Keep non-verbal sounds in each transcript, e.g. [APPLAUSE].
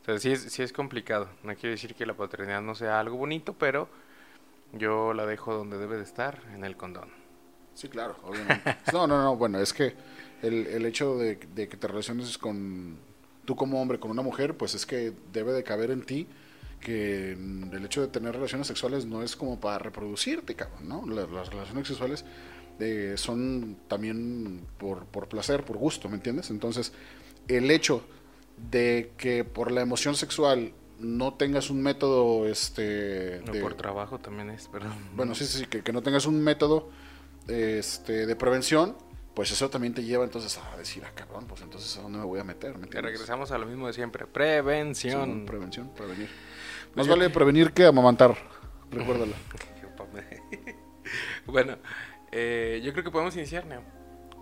Entonces sí es, complicado. No quiero decir que la paternidad no sea algo bonito, pero yo la dejo donde debe de estar, en el condón. Sí, claro, obviamente. no, no, no, bueno, es que el, el hecho de, de que te relaciones con tú como hombre con una mujer, pues es que debe de caber en ti que el hecho de tener relaciones sexuales no es como para reproducirte, cabrón, ¿no? Las, las relaciones sexuales eh, son también por, por placer, por gusto, ¿me entiendes? Entonces, el hecho de que por la emoción sexual no tengas un método, este... No, de- por trabajo también es, perdón. bueno, sí, sí, sí, que, que no tengas un método este, de prevención, pues eso también te lleva entonces a decir, ah, cabrón, pues entonces a dónde me voy a meter, ¿me regresamos a lo mismo de siempre. Sí, Prevención. prevención, prevenir. Más vale prevenir que amamantar, recuérdalo. [LAUGHS] [LAUGHS] bueno, eh, yo creo que podemos iniciar, Neo.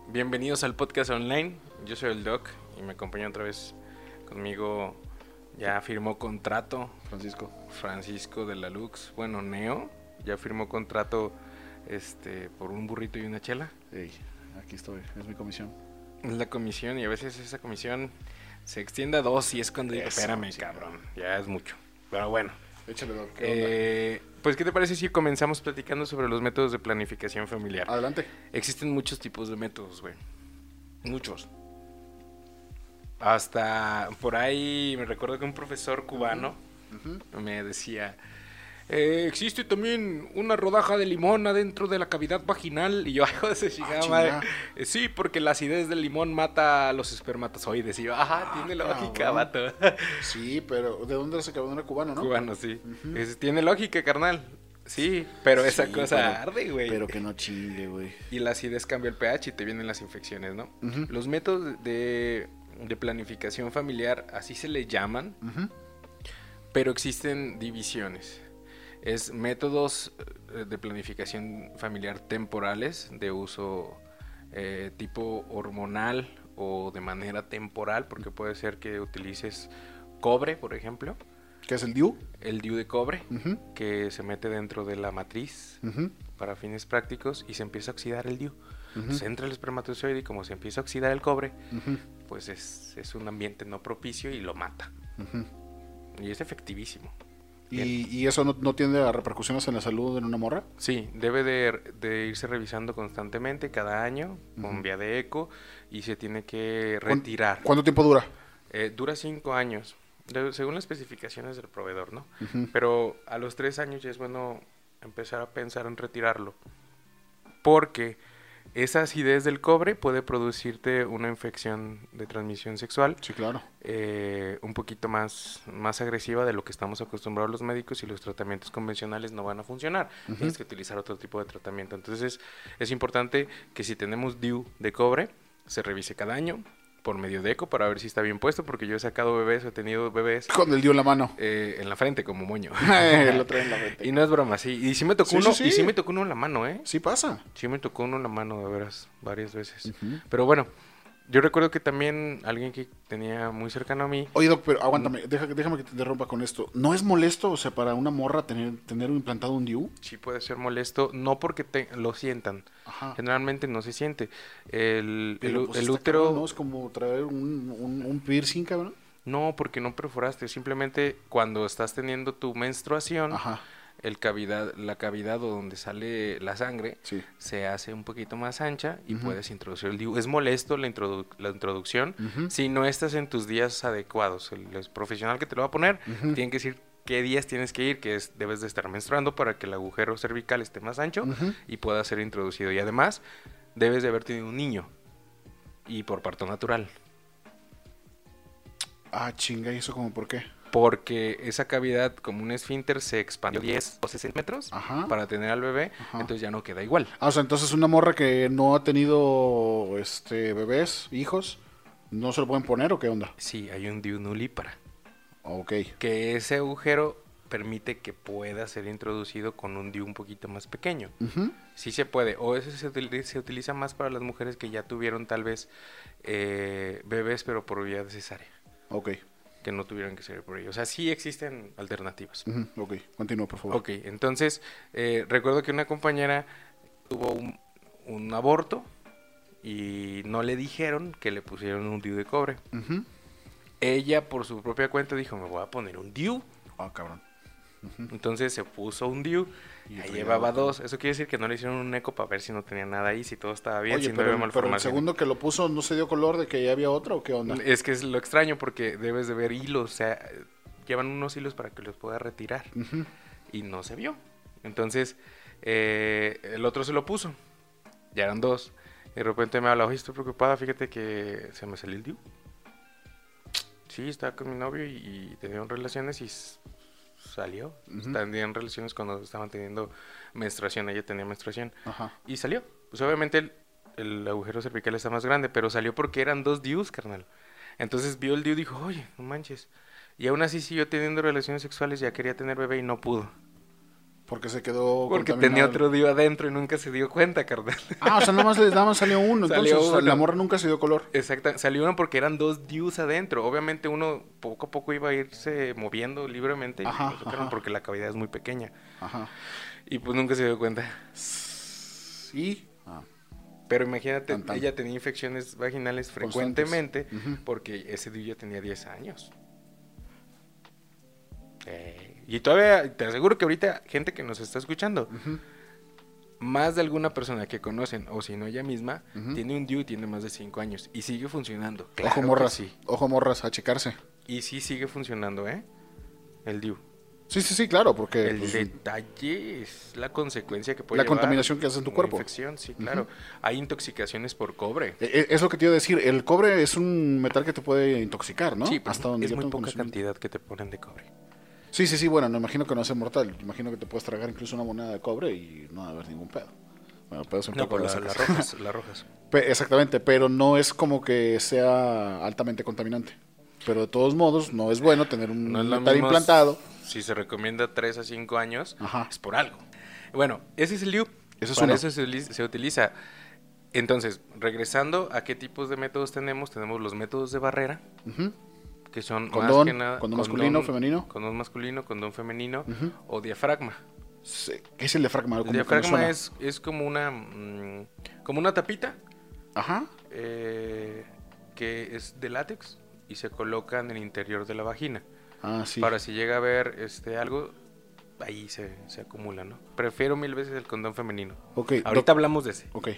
Bienvenidos al podcast online. Yo soy el Doc y me acompaña otra vez conmigo. Ya firmó contrato Francisco. Francisco de la Lux. Bueno, Neo ya firmó contrato este por un burrito y una chela. Ey, aquí estoy, es mi comisión. Es la comisión y a veces esa comisión se extiende a dos y es cuando digo, espérame, sí, cabrón, ya es mucho. Pero bueno. Échale, ¿qué Eh, pues, ¿qué te parece si comenzamos platicando sobre los métodos de planificación familiar? onda? Adelante. Existen muchos tipos de métodos, güey. Muchos. Hasta por ahí me recuerdo que un profesor cubano me decía, "Eh, existe también una rodaja de limón adentro de la cavidad vaginal. Y yo, [LAUGHS] hijo de ese chingada Ah, madre. "Eh, sí, porque la acidez del limón mata a los espermatozoides. Y yo, ajá, tiene lógica, vato. [LAUGHS] Sí, pero ¿de dónde se acabó? ¿De cubano, no? Cubano, sí. Es- tiene lógica, carnal. Sí, pero esa Sí, cosa pero- arde, güey. Pero que no chingue, güey. Y la acidez cambia el pH y te vienen las infecciones, ¿no? Los métodos de, de planificación familiar, así se le llaman, pero existen divisiones. Es métodos eh, de planificación familiar temporales, de uso eh, tipo hormonal o de manera temporal, porque puede ser que utilices cobre, por ejemplo, ¿Qué es el DIU? el DIU de cobre, que se mete dentro de la matriz para fines prácticos y se empieza a oxidar el DIU. ujú, Se entra el espermatozoide y como se empieza a oxidar el cobre, pues es, es un ambiente no propicio y lo mata. Y es efectivísimo. ¿Y, y eso no, no tiene repercusiones en la salud en una morra? Sí, debe de, de irse revisando constantemente cada año con vía de eco y se tiene que ¿Cuán- retirar. ¿Cuánto tiempo dura? Eh, dura cinco años, según las especificaciones del proveedor, ¿no? Pero a los tres años ya es bueno empezar a pensar en retirarlo. Porque esa acidez del cobre puede producirte una infección de transmisión sexual Sí, claro. eh, un poquito más, más agresiva de lo que estamos acostumbrados los médicos y los tratamientos convencionales no van a funcionar. Tienes que utilizar otro tipo de tratamiento. Entonces es importante que si tenemos DIU de cobre, se revise cada año por medio de eco para ver si está bien puesto, porque yo he sacado bebés, he tenido bebés Con el DIU en la mano. eh, en la frente como moño. [LAUGHS] Lo trae en la [LAUGHS] frente. y no es broma, sí. Y sí me tocó Sí, uno, sí, y sí. me tocó uno en la mano, ¿eh? Sí pasa. Sí me tocó uno en la mano, de veras, varias veces. Pero bueno, yo recuerdo que también alguien que tenía muy cercano a mí, Oye, Doc, pero aguántame, deja- déjame que te interrumpa con esto. ¿No es molesto, o sea, para una morra tener, tener implantado un DIU? sí puede ser molesto, no porque te, lo sientan, Ajá. generalmente no se siente. El, el, pues, el útero, cabrón, ¿no? Es como traer un, un, un piercing, cabrón. no, porque no perforaste, simplemente cuando estás teniendo tu menstruación, Ajá, el cavidad, la cavidad o donde sale la sangre sí. se hace un poquito más ancha y puedes introducir el DIU. Es molesto la, introdu- la introducción si no estás en tus días adecuados. El, el profesional que te lo va a poner tiene que decir qué días tienes que ir, que es, debes de estar menstruando para que el agujero cervical esté más ancho y pueda ser introducido. Y además, debes de haber tenido un niño y por parto natural. Ah, chinga, ¿y eso como por qué? Porque esa cavidad, como un esfínter, se expandió 10 o 60 metros Ajá. para tener al bebé, Ajá. entonces ya no queda igual. Ah, o sea, entonces una morra que no ha tenido este bebés, hijos, ¿no se lo pueden poner o qué onda? Sí, hay un DIU nulípara. Ok. que ese agujero permite que pueda ser introducido con un DIU un poquito más pequeño. Ujú. Sí se puede, o eso se utiliza, se utiliza más para las mujeres que ya tuvieron tal vez eh, bebés pero por vía de cesárea. Ok. Que no tuvieran que ser por ello. O sea, sí existen alternativas. Ujú, Ok, continúa, por favor. Ok, entonces eh, recuerdo que una compañera tuvo un, un aborto y no le dijeron que le pusieron un DIU de cobre. Ella por su propia cuenta dijo, me voy a poner un DIU. Ah, cabrón. Entonces se puso un DIU. Y Ahí llevaba dos. Eso quiere decir que no le hicieron un eco para ver si no tenía nada ahí, si todo estaba bien, Oye, si no pero, había pero el malformación. segundo que lo puso no se dio color de que ya había otra o qué onda. Es que es lo extraño porque debes de ver hilos, o sea, llevan unos hilos para que los pueda retirar. Y no se vio. Entonces, eh, el otro se lo puso. Ya eran dos. Y de repente me habla, oye, estoy preocupada, fíjate que se me salió el DIU. Sí, estaba con mi novio y, y tenían relaciones y salió. Tenían relaciones cuando estaban teniendo menstruación, ella tenía menstruación. Ajá. Y salió. Pues obviamente el, el agujero cervical está más grande, pero salió porque eran dos DIUs, carnal. Entonces vio el DIU y dijo, oye, no manches. Y aún así siguió teniendo relaciones sexuales, ya quería tener bebé y no pudo. Porque se quedó. Porque tenía otro DIU adentro y nunca se dio cuenta, carnal. Ah, o sea, nada más, nada más salió uno. Entonces, Salió sea, la morra nunca se dio color. Exacto, salió uno porque eran dos DIUs adentro. Obviamente uno poco a poco iba a irse moviendo libremente y Ajá, lo sacaron ajá. porque la cavidad es muy pequeña. Ajá. Y pues nunca se dio cuenta. Y. Ah, Pero imagínate, ella tenía infecciones vaginales frecuentemente porque ese DIU ya tenía 10 años. Eh, y todavía, te aseguro que ahorita gente que nos está escuchando, más de alguna persona que conocen, o si no ella misma, tiene un DIU y tiene más de 5 años y sigue funcionando. Ojo Claro morras. sí. Ojo morras, a checarse. Y sí sigue funcionando, ¿eh? El DIU. Sí, sí, sí, claro, porque. El pues, detalle es la consecuencia que puede La llevar contaminación que hace en tu cuerpo. infección, sí, claro. Hay intoxicaciones por cobre. e- e- es lo que te iba a decir. El cobre es un metal que te puede intoxicar, ¿no? Sí, Hasta donde es muy poca cantidad que te ponen de cobre. Sí, sí, sí, bueno, no imagino que no sea mortal. Imagino que te puedes tragar incluso una moneda de cobre y no va a haber ningún pedo. Bueno, pedo siempre No, por puede la- las rojas, las rojas. [LAUGHS] Pe- Exactamente, pero no es como que sea altamente contaminante. Pero de todos modos, no es bueno tener un No metal implantado. Si se recomienda 3 a 5 años, Ajá. es por algo. Bueno, ese es el DIU. Ese es Para uno. eso se, utiliza- se utiliza. Entonces, regresando a qué tipos de métodos tenemos, tenemos los métodos de barrera, Ujú. Que son más Condón, que nada... condón masculino, femenino. Condón masculino, condón femenino o diafragma. ¿Qué es el diafragma? El diafragma es, es como una mm, como una tapita Ajá. eh, que es de látex y se coloca en el interior de la vagina. Ah, sí. Para si llega a ver este algo, ahí se, se acumula, ¿no? Prefiero mil veces el condón femenino. Ok, Ahorita hablamos de ese. Ok.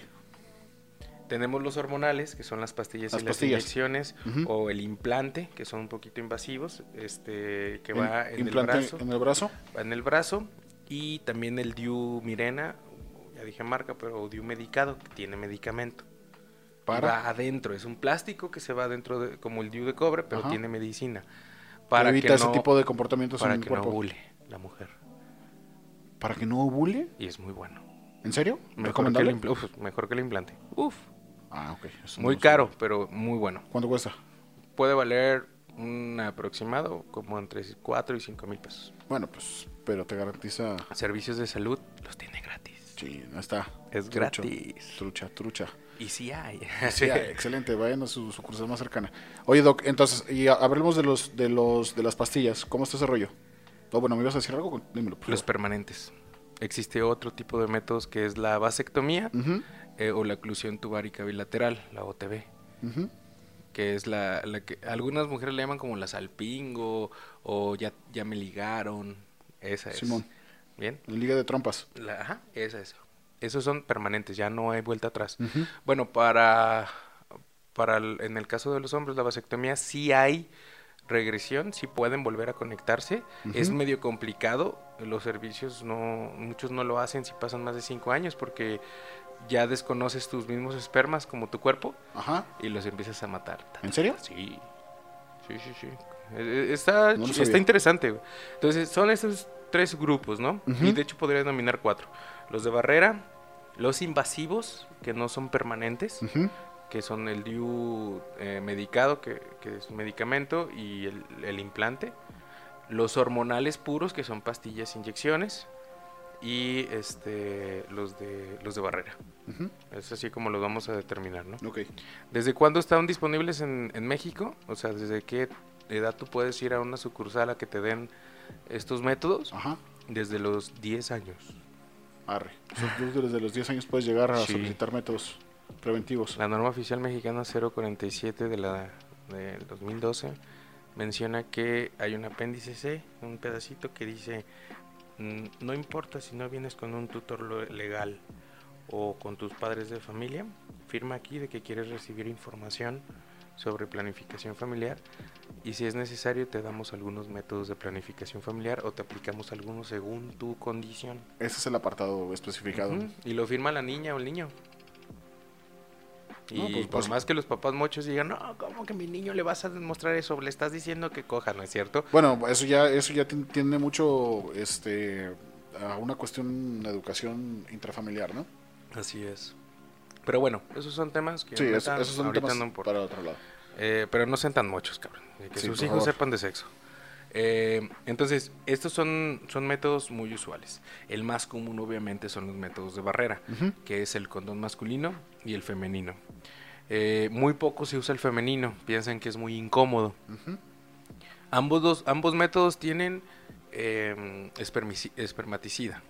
Tenemos los hormonales, que son las pastillas Las y las inyecciones, o el implante, que son un poquito invasivos, este que El va en el implante brazo. en el brazo. va en el brazo y también el Diu Mirena, ya dije marca, pero Diu medicado, que tiene medicamento. Para. Va adentro, es un plástico que se va adentro de, como el Diu de cobre, pero Ajá. tiene medicina. Para evita que ese no, tipo de comportamientos para en el que no cuerpo. ovule la mujer. Para que no ovule. Y es muy bueno. ¿En serio? Mejor que, el uf, mejor que el implante. Uf, Ah, ok. eso muy caro, pero muy bueno. ¿Cuánto cuesta? Puede valer un aproximado como entre 4 y 5 mil pesos. Bueno, pues, pero te garantiza. Servicios de salud los tiene gratis. Sí, no está. Es Trucho. gratis. Trucha, trucha. Y sí hay. Sí, ah, [LAUGHS] excelente, vayan a su sucursal más cercana. Oye, Doc, entonces, y hablemos de los, de los, de las pastillas. ¿Cómo está ese rollo? Oh, bueno, ¿me ibas a decir algo? Dímelo, por Los permanentes. Existe otro tipo de métodos que es la vasectomía Ujú, eh, o la oclusión tubárica bilateral, la OTB, que es la, la que algunas mujeres le llaman como la salpingo o ya, ya me ligaron. Esa es. Simón. Bien. En Liga de Trompas. La- ajá, esa es. Esos son permanentes, ya no hay vuelta atrás. Bueno, para, para el- en el caso de los hombres, la vasectomía sí hay regresión, sí pueden volver a conectarse. Es medio complicado, los servicios no, muchos no lo hacen si pasan más de cinco años porque ya desconoces tus mismos espermas como tu cuerpo Ajá. y los empiezas a matar. ¿En serio? Sí, sí, sí, sí. Eh, eh, Está, No está interesante. güey. Entonces, son estos tres grupos, ¿no? Y de hecho podría denominar cuatro. Los de barrera, los invasivos, que no son permanentes, que son el DIU eh, medicado, que, que es un medicamento, y el, el implante. Los hormonales puros, que son pastillas, inyecciones. Y este los de los de barrera. Ujú. Es así como los vamos a determinar, ¿no? Ok. ¿Desde cuándo están disponibles en, en México? O sea, ¿desde qué edad tú puedes ir a una sucursal a que te den estos métodos? Ajá. Desde los 10 años. Arre. O sea, tú desde los 10 años puedes llegar a Sí. solicitar métodos preventivos. La norma oficial mexicana 047 de la del 2012 menciona que hay un apéndice C, un pedacito que dice "Mm, no importa si no vienes con un tutor legal o con tus padres de familia, firma aquí de que quieres recibir información sobre planificación familiar y si es necesario te damos algunos métodos de planificación familiar o te aplicamos algunos según tu condición. Ese es el apartado especificado. Y lo firma la niña o el niño. Y pues, por pues- más que los papás muchos digan, no, ¿cómo que mi niño le vas a demostrar eso? Le estás diciendo que coja, ¿no es cierto? Bueno, eso ya, eso ya tien- tiene mucho este, a una cuestión de educación intrafamiliar, ¿no? Así es. Pero bueno, esos son temas que Sí, ahorita- esos son temas para otro lado. Eh, pero no sean tan muchos, cabrón. Que Sí, sus hijos favor. sepan de sexo. Eh, entonces, estos son, son métodos muy usuales. El más común, obviamente, son los métodos de barrera, que es el condón masculino y el femenino. Eh, muy poco se usa el femenino, piensan que es muy incómodo. Ambos, dos, ambos métodos tienen eh, espermaticida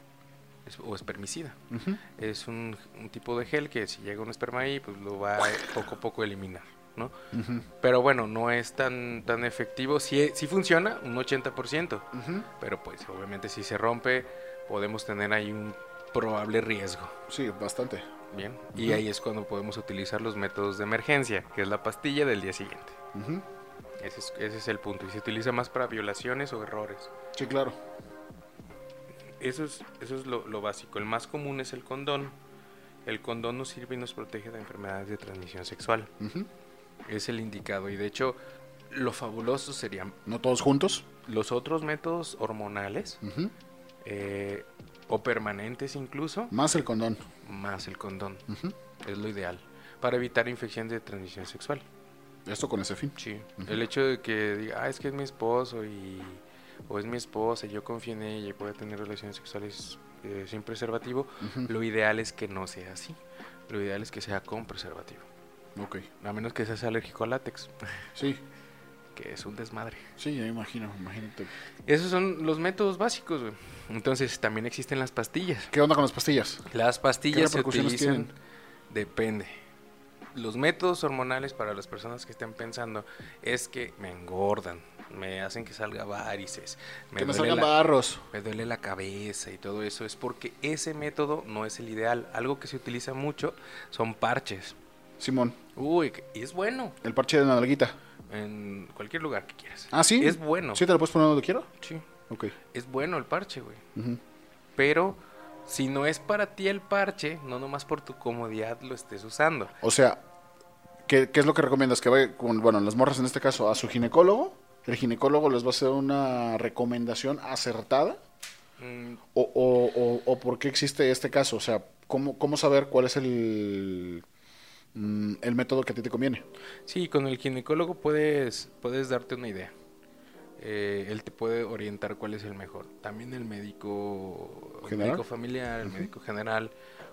es- o espermicida. Es un, un tipo de gel que si llega un esperma ahí, pues lo va a poco a poco eliminar, ¿no? Pero bueno, no es tan, tan efectivo. Sí, sí funciona, un 80%. Ujú. Pero pues obviamente si se rompe, podemos tener ahí un probable riesgo. Sí, bastante. Bien. Y ahí es cuando podemos utilizar los métodos de emergencia, que es la pastilla del día siguiente. Ese es, ese es el punto. Y se utiliza más para violaciones o errores. Sí, claro. Eso es, eso es lo, lo básico. El más común es el condón. El condón nos sirve y nos protege de enfermedades de transmisión sexual. Es el indicado. Y de hecho, lo fabuloso serían ¿No todos juntos? los otros métodos hormonales eh, o permanentes incluso, Más el condón. más el condón. Es lo ideal. Para evitar infección de transmisión sexual. Esto con ese fin. Sí. El hecho de que diga, ah, es que es mi esposo y o es mi esposa, y yo confío en ella y puede tener relaciones sexuales eh, sin preservativo, lo ideal es que no sea así. Lo ideal es que sea con preservativo. Ok. A menos que seas alérgico al látex, Sí, [LAUGHS] que es un desmadre. sí, ya me imagino, imagínate. Esos son los métodos básicos, güey. Entonces también existen las pastillas. ¿Qué onda con las pastillas? Las pastillas se repercusiones utilizan, tienen? depende. Los métodos hormonales para las personas que estén pensando es que me engordan, me hacen que salga varices, me, que me salgan la, barros. me duele la cabeza y todo eso. Es porque ese método no es el ideal. Algo que se utiliza mucho son parches. Simón, Uy, y es bueno el parche de nalguita. en cualquier lugar que quieras. Ah, sí. Es bueno. ¿Sí te lo puedes poner donde quiero? Sí, Ok. es bueno el parche, güey. Pero si no es para ti el parche, no nomás por tu comodidad lo estés usando. O sea, ¿qué, qué es lo que recomiendas? Que vaya con, bueno, las morras en este caso, a su ginecólogo. El ginecólogo les va a hacer una recomendación acertada. Mm, ¿O, o, o, o por qué existe este caso? O sea, ¿cómo, cómo saber cuál es el, mm, el método que a ti te conviene? Sí, con el ginecólogo puedes, puedes darte una idea. Eh, él te puede orientar cuál es el mejor. También el médico, el médico familiar, el médico general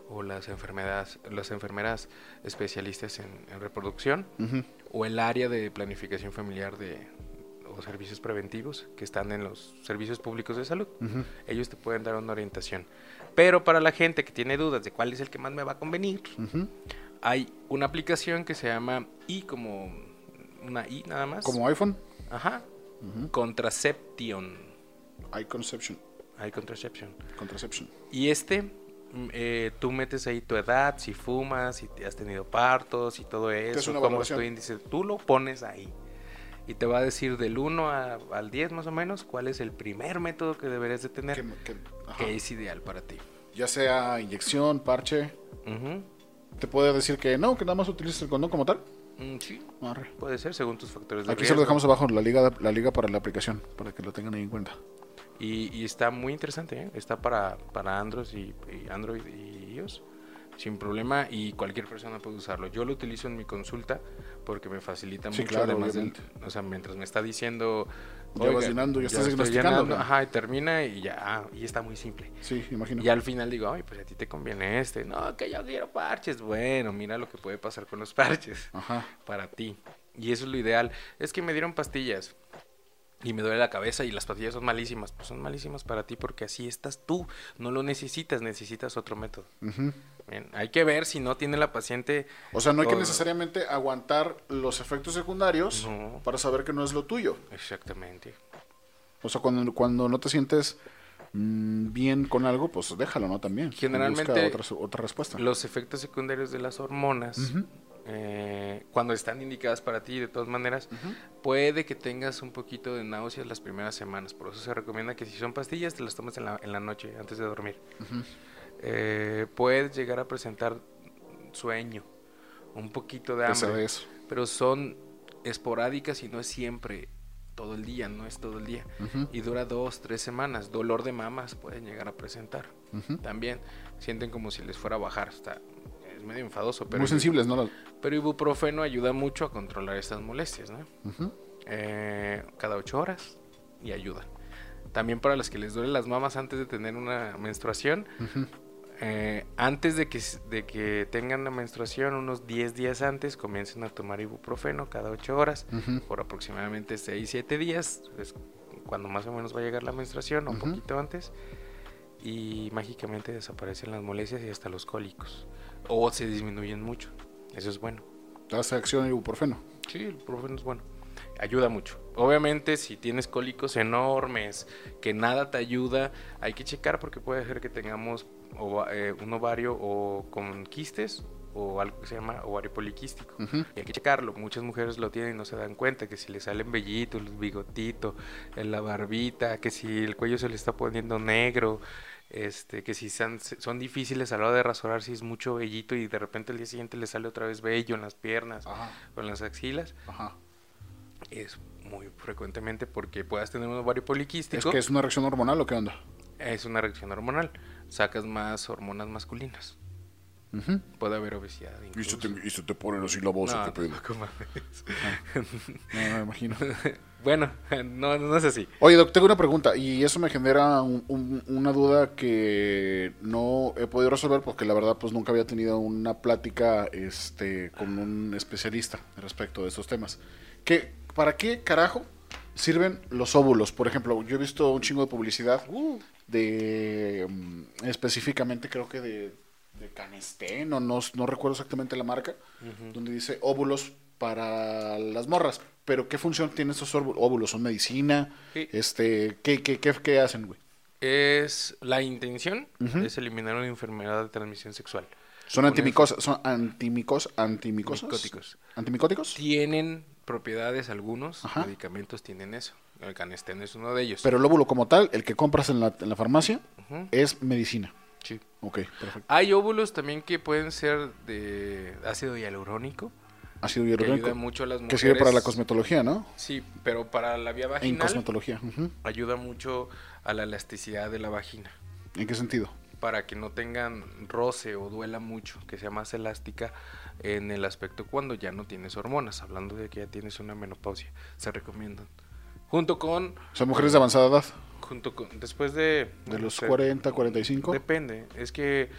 o las enfermedades, las enfermeras especialistas en, en reproducción o el área de planificación familiar de o servicios preventivos que están en los servicios públicos de salud. Ellos te pueden dar una orientación. Pero para la gente que tiene dudas de cuál es el que más me va a convenir. Hay una aplicación que se llama I como una I nada más. Como iPhone, Ajá. Ujú. Contraception. iConception, Hay contraception. Contraception. Y este, mm, eh, tú metes ahí tu edad, si fumas, si has tenido partos y todo es eso, una cómo es tu índice. Tú lo pones ahí. Y te va a decir del 1 a- al 10 más o menos cuál es el primer método que deberías de tener Que- que- ajá. que es ideal para ti. Ya sea inyección, parche, Ujú. Te puede decir que no, que nada más utilices el condón como tal. Mm, sí, Arre. puede ser según tus factores de Aquí se lo riesgo. dejamos abajo, la liga, la liga para la aplicación, para que lo tengan ahí en cuenta. Y, y está muy interesante, ¿eh? está para, para Android y, y Android y iOS sin problema y cualquier persona puede usarlo. Yo lo utilizo en mi consulta porque me facilita Sí, mucho, claro, además del- o sea, mientras me está diciendo, Ya vas "Oiga, llenando, ya estás diagnosticando, llenando", ¿no? ajá, y termina y ya, y está muy simple. Sí, imagino. Y al final digo, ay, pues a ti te conviene este. No, que yo quiero parches. Bueno, mira lo que puede pasar con los parches [LAUGHS] Ajá. para ti. Y eso es lo ideal. Es que me dieron pastillas. y me duele la cabeza y las pastillas son malísimas. Pues son malísimas para ti porque así estás tú. No lo necesitas, necesitas otro método. Bien, hay que ver si no tiene la paciente. O sea, no hay que necesariamente aguantar los efectos secundarios No. para saber que no es lo tuyo. Exactamente. O sea, cuando, cuando no te sientes mm, bien con algo, pues déjalo, ¿no? También. Generalmente, Busca otra, otra respuesta. Los efectos secundarios de las hormonas, eh, cuando están indicadas para ti, de todas maneras, puede que tengas un poquito de náuseas las primeras semanas. Por eso se recomienda que si son pastillas, te las tomes en la, en la noche, antes de dormir. Eh, puedes llegar a presentar sueño, un poquito de hambre, Pesadez. pero son esporádicas y no es siempre todo el día, no es todo el día. Y dura dos, tres semanas. Dolor de mamas pueden llegar a presentar. También sienten como si les fuera a bajar. Está, es medio enfadoso, pero, Muy sensibles, ¿no? Pero ibuprofeno ayuda mucho a controlar estas molestias, ¿no? Eh, cada ocho horas y ayuda. También para las que les duelen las mamas antes de tener una menstruación. Eh, antes de que, de que tengan la menstruación, unos 10 días antes, comiencen a tomar ibuprofeno cada 8 horas Ujú. por aproximadamente 6, 7 días, es cuando más o menos va a llegar la menstruación, o un Ujú. poquito antes, y mágicamente desaparecen las molestias y hasta los cólicos, o se disminuyen mucho, eso es bueno. Hace acción el ibuprofeno. Sí, el ibuprofeno es bueno. Ayuda mucho. Obviamente, si tienes cólicos enormes, que nada te ayuda, hay que checar porque puede ser que tengamos ova- eh, un ovario o con quistes o algo que se llama ovario poliquístico. Y hay que checarlo. Muchas mujeres lo tienen y no se dan cuenta que si le salen vellitos, el bigotito, en la barbita, que si el cuello se le está poniendo negro, este, que si son, son difíciles a la hora de rasurar, si es mucho vellito y de repente el día siguiente le sale otra vez vello en las piernas Ajá. o en las axilas, Ajá. es muy frecuentemente porque puedas tener un ovario poliquístico. ¿Es que es una reacción hormonal o qué onda? es una reacción hormonal. Sacas más hormonas masculinas. Puede haber obesidad. Y se, te, y se te ponen así la voz, No, ¿qué pedo? tampoco mames. No, no me imagino. [LAUGHS] bueno, no, no es así. Oye, Doc, tengo una pregunta y eso me genera un- un- una duda que no he podido resolver porque la verdad pues nunca había tenido una plática este, con un especialista respecto de estos temas. ¿Qué, ¿Para qué carajo sirven los óvulos? Por ejemplo, yo he visto un chingo de publicidad de mm, específicamente creo que de, de Canestén o no, no recuerdo exactamente la marca, donde dice óvulos para las morras. Pero ¿qué función tienen estos óvu- óvulos? ¿Son medicina? Sí. Este, ¿qué, qué, qué, qué hacen, güey? Es la intención es eliminar una enfermedad de transmisión sexual. ¿Son antimicosas? ¿Son antimicos, antimicosas? Micóticos. ¿Antimicóticos? Tienen propiedades algunos Ajá. medicamentos tienen eso. El canestén es uno de ellos. Pero el óvulo como tal, el que compras en la, en la farmacia, es medicina. Sí. Ok, perfecto. Hay óvulos también que pueden ser de ácido hialurónico, Ácido que hialurónico. ayuda mucho a las Que mujeres. sirve para la cosmetología, ¿no? Sí, pero para la vía En vaginal cosmetología. ujú. ayuda mucho a la elasticidad de la vagina. ¿En qué sentido? Para que no tengan roce o duela mucho, que sea más elástica en el aspecto cuando ya no tienes hormonas. Hablando de que ya tienes una menopausia, se recomiendan. Junto con. Son mujeres de avanzada edad, Junto con después de. de no los sé, 40, 45. Depende. Es que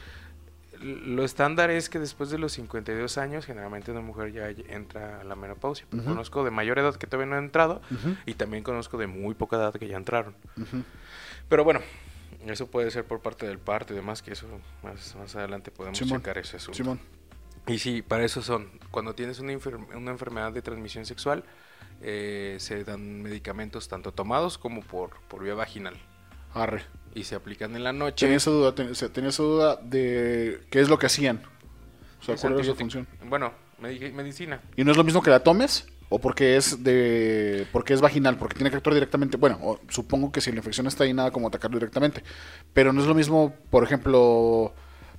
lo estándar es que después de los 52 años, generalmente una mujer ya entra a la menopausia. Ujú. Conozco de mayor edad que todavía no han entrado y también conozco de muy poca edad que ya entraron. Pero bueno, eso puede ser por parte del parto y demás, que eso más, más adelante podemos Simón, checar ese asunto. Simón. Y sí, para eso son. Cuando tienes una, enfer- una enfermedad de transmisión sexual, eh, se dan medicamentos tanto tomados como por, por vía vaginal. Arre. Y se aplican en la noche. Tenía esa duda, ten- tenía esa duda de qué es lo que hacían. O sea, Es cuál era su función. Bueno, medi- medicina. ¿Y no es lo mismo que la tomes? ¿O porque es de porque es vaginal? Porque tiene que actuar directamente. Bueno, supongo que si la infección está ahí, nada como atacarlo directamente. Pero no es lo mismo, por ejemplo,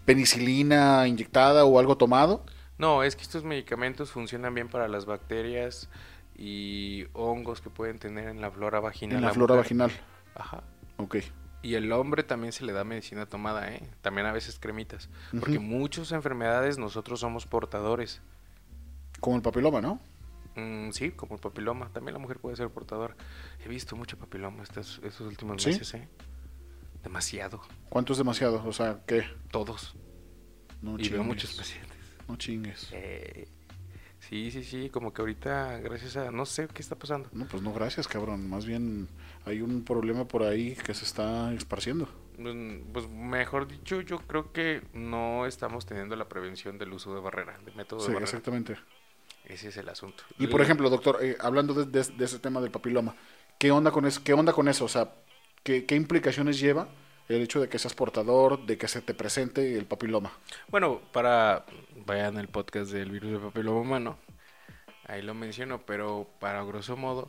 penicilina inyectada o algo tomado. No, es que estos medicamentos funcionan bien para las bacterias y hongos que pueden tener en la flora vaginal. En la la flora mujer. vaginal. Ajá. Ok. Y el hombre también se le da medicina tomada, ¿eh? También a veces cremitas. Porque muchas enfermedades nosotros somos portadores. Como el papiloma, ¿no? Mm, sí, como el papiloma. También la mujer puede ser portadora. He visto mucho papiloma estos, estos últimos ¿Sí? meses, ¿eh? Demasiado. ¿Cuánto es demasiado? O sea, ¿qué? Todos. No y veo chingues. muchos pacientes. No chingues. Eh, Sí, sí, sí, como que ahorita, gracias a, no sé qué está pasando. No, pues no, gracias, cabrón. Más bien hay un problema por ahí que se está esparciendo. Pues, pues mejor dicho, yo creo que no estamos teniendo la prevención del uso de barrera, de método Sí, de barrera. exactamente. Ese es el asunto. Y por ejemplo, doctor, eh, hablando de, de- de ese tema del papiloma, ¿qué onda con eso? ¿Qué onda con eso? O sea, ¿qué, qué implicaciones lleva el hecho de que seas portador, de que se te presente el papiloma? Bueno, para vayan al podcast del virus de papiloma humano, ahí lo menciono, pero para grosso modo,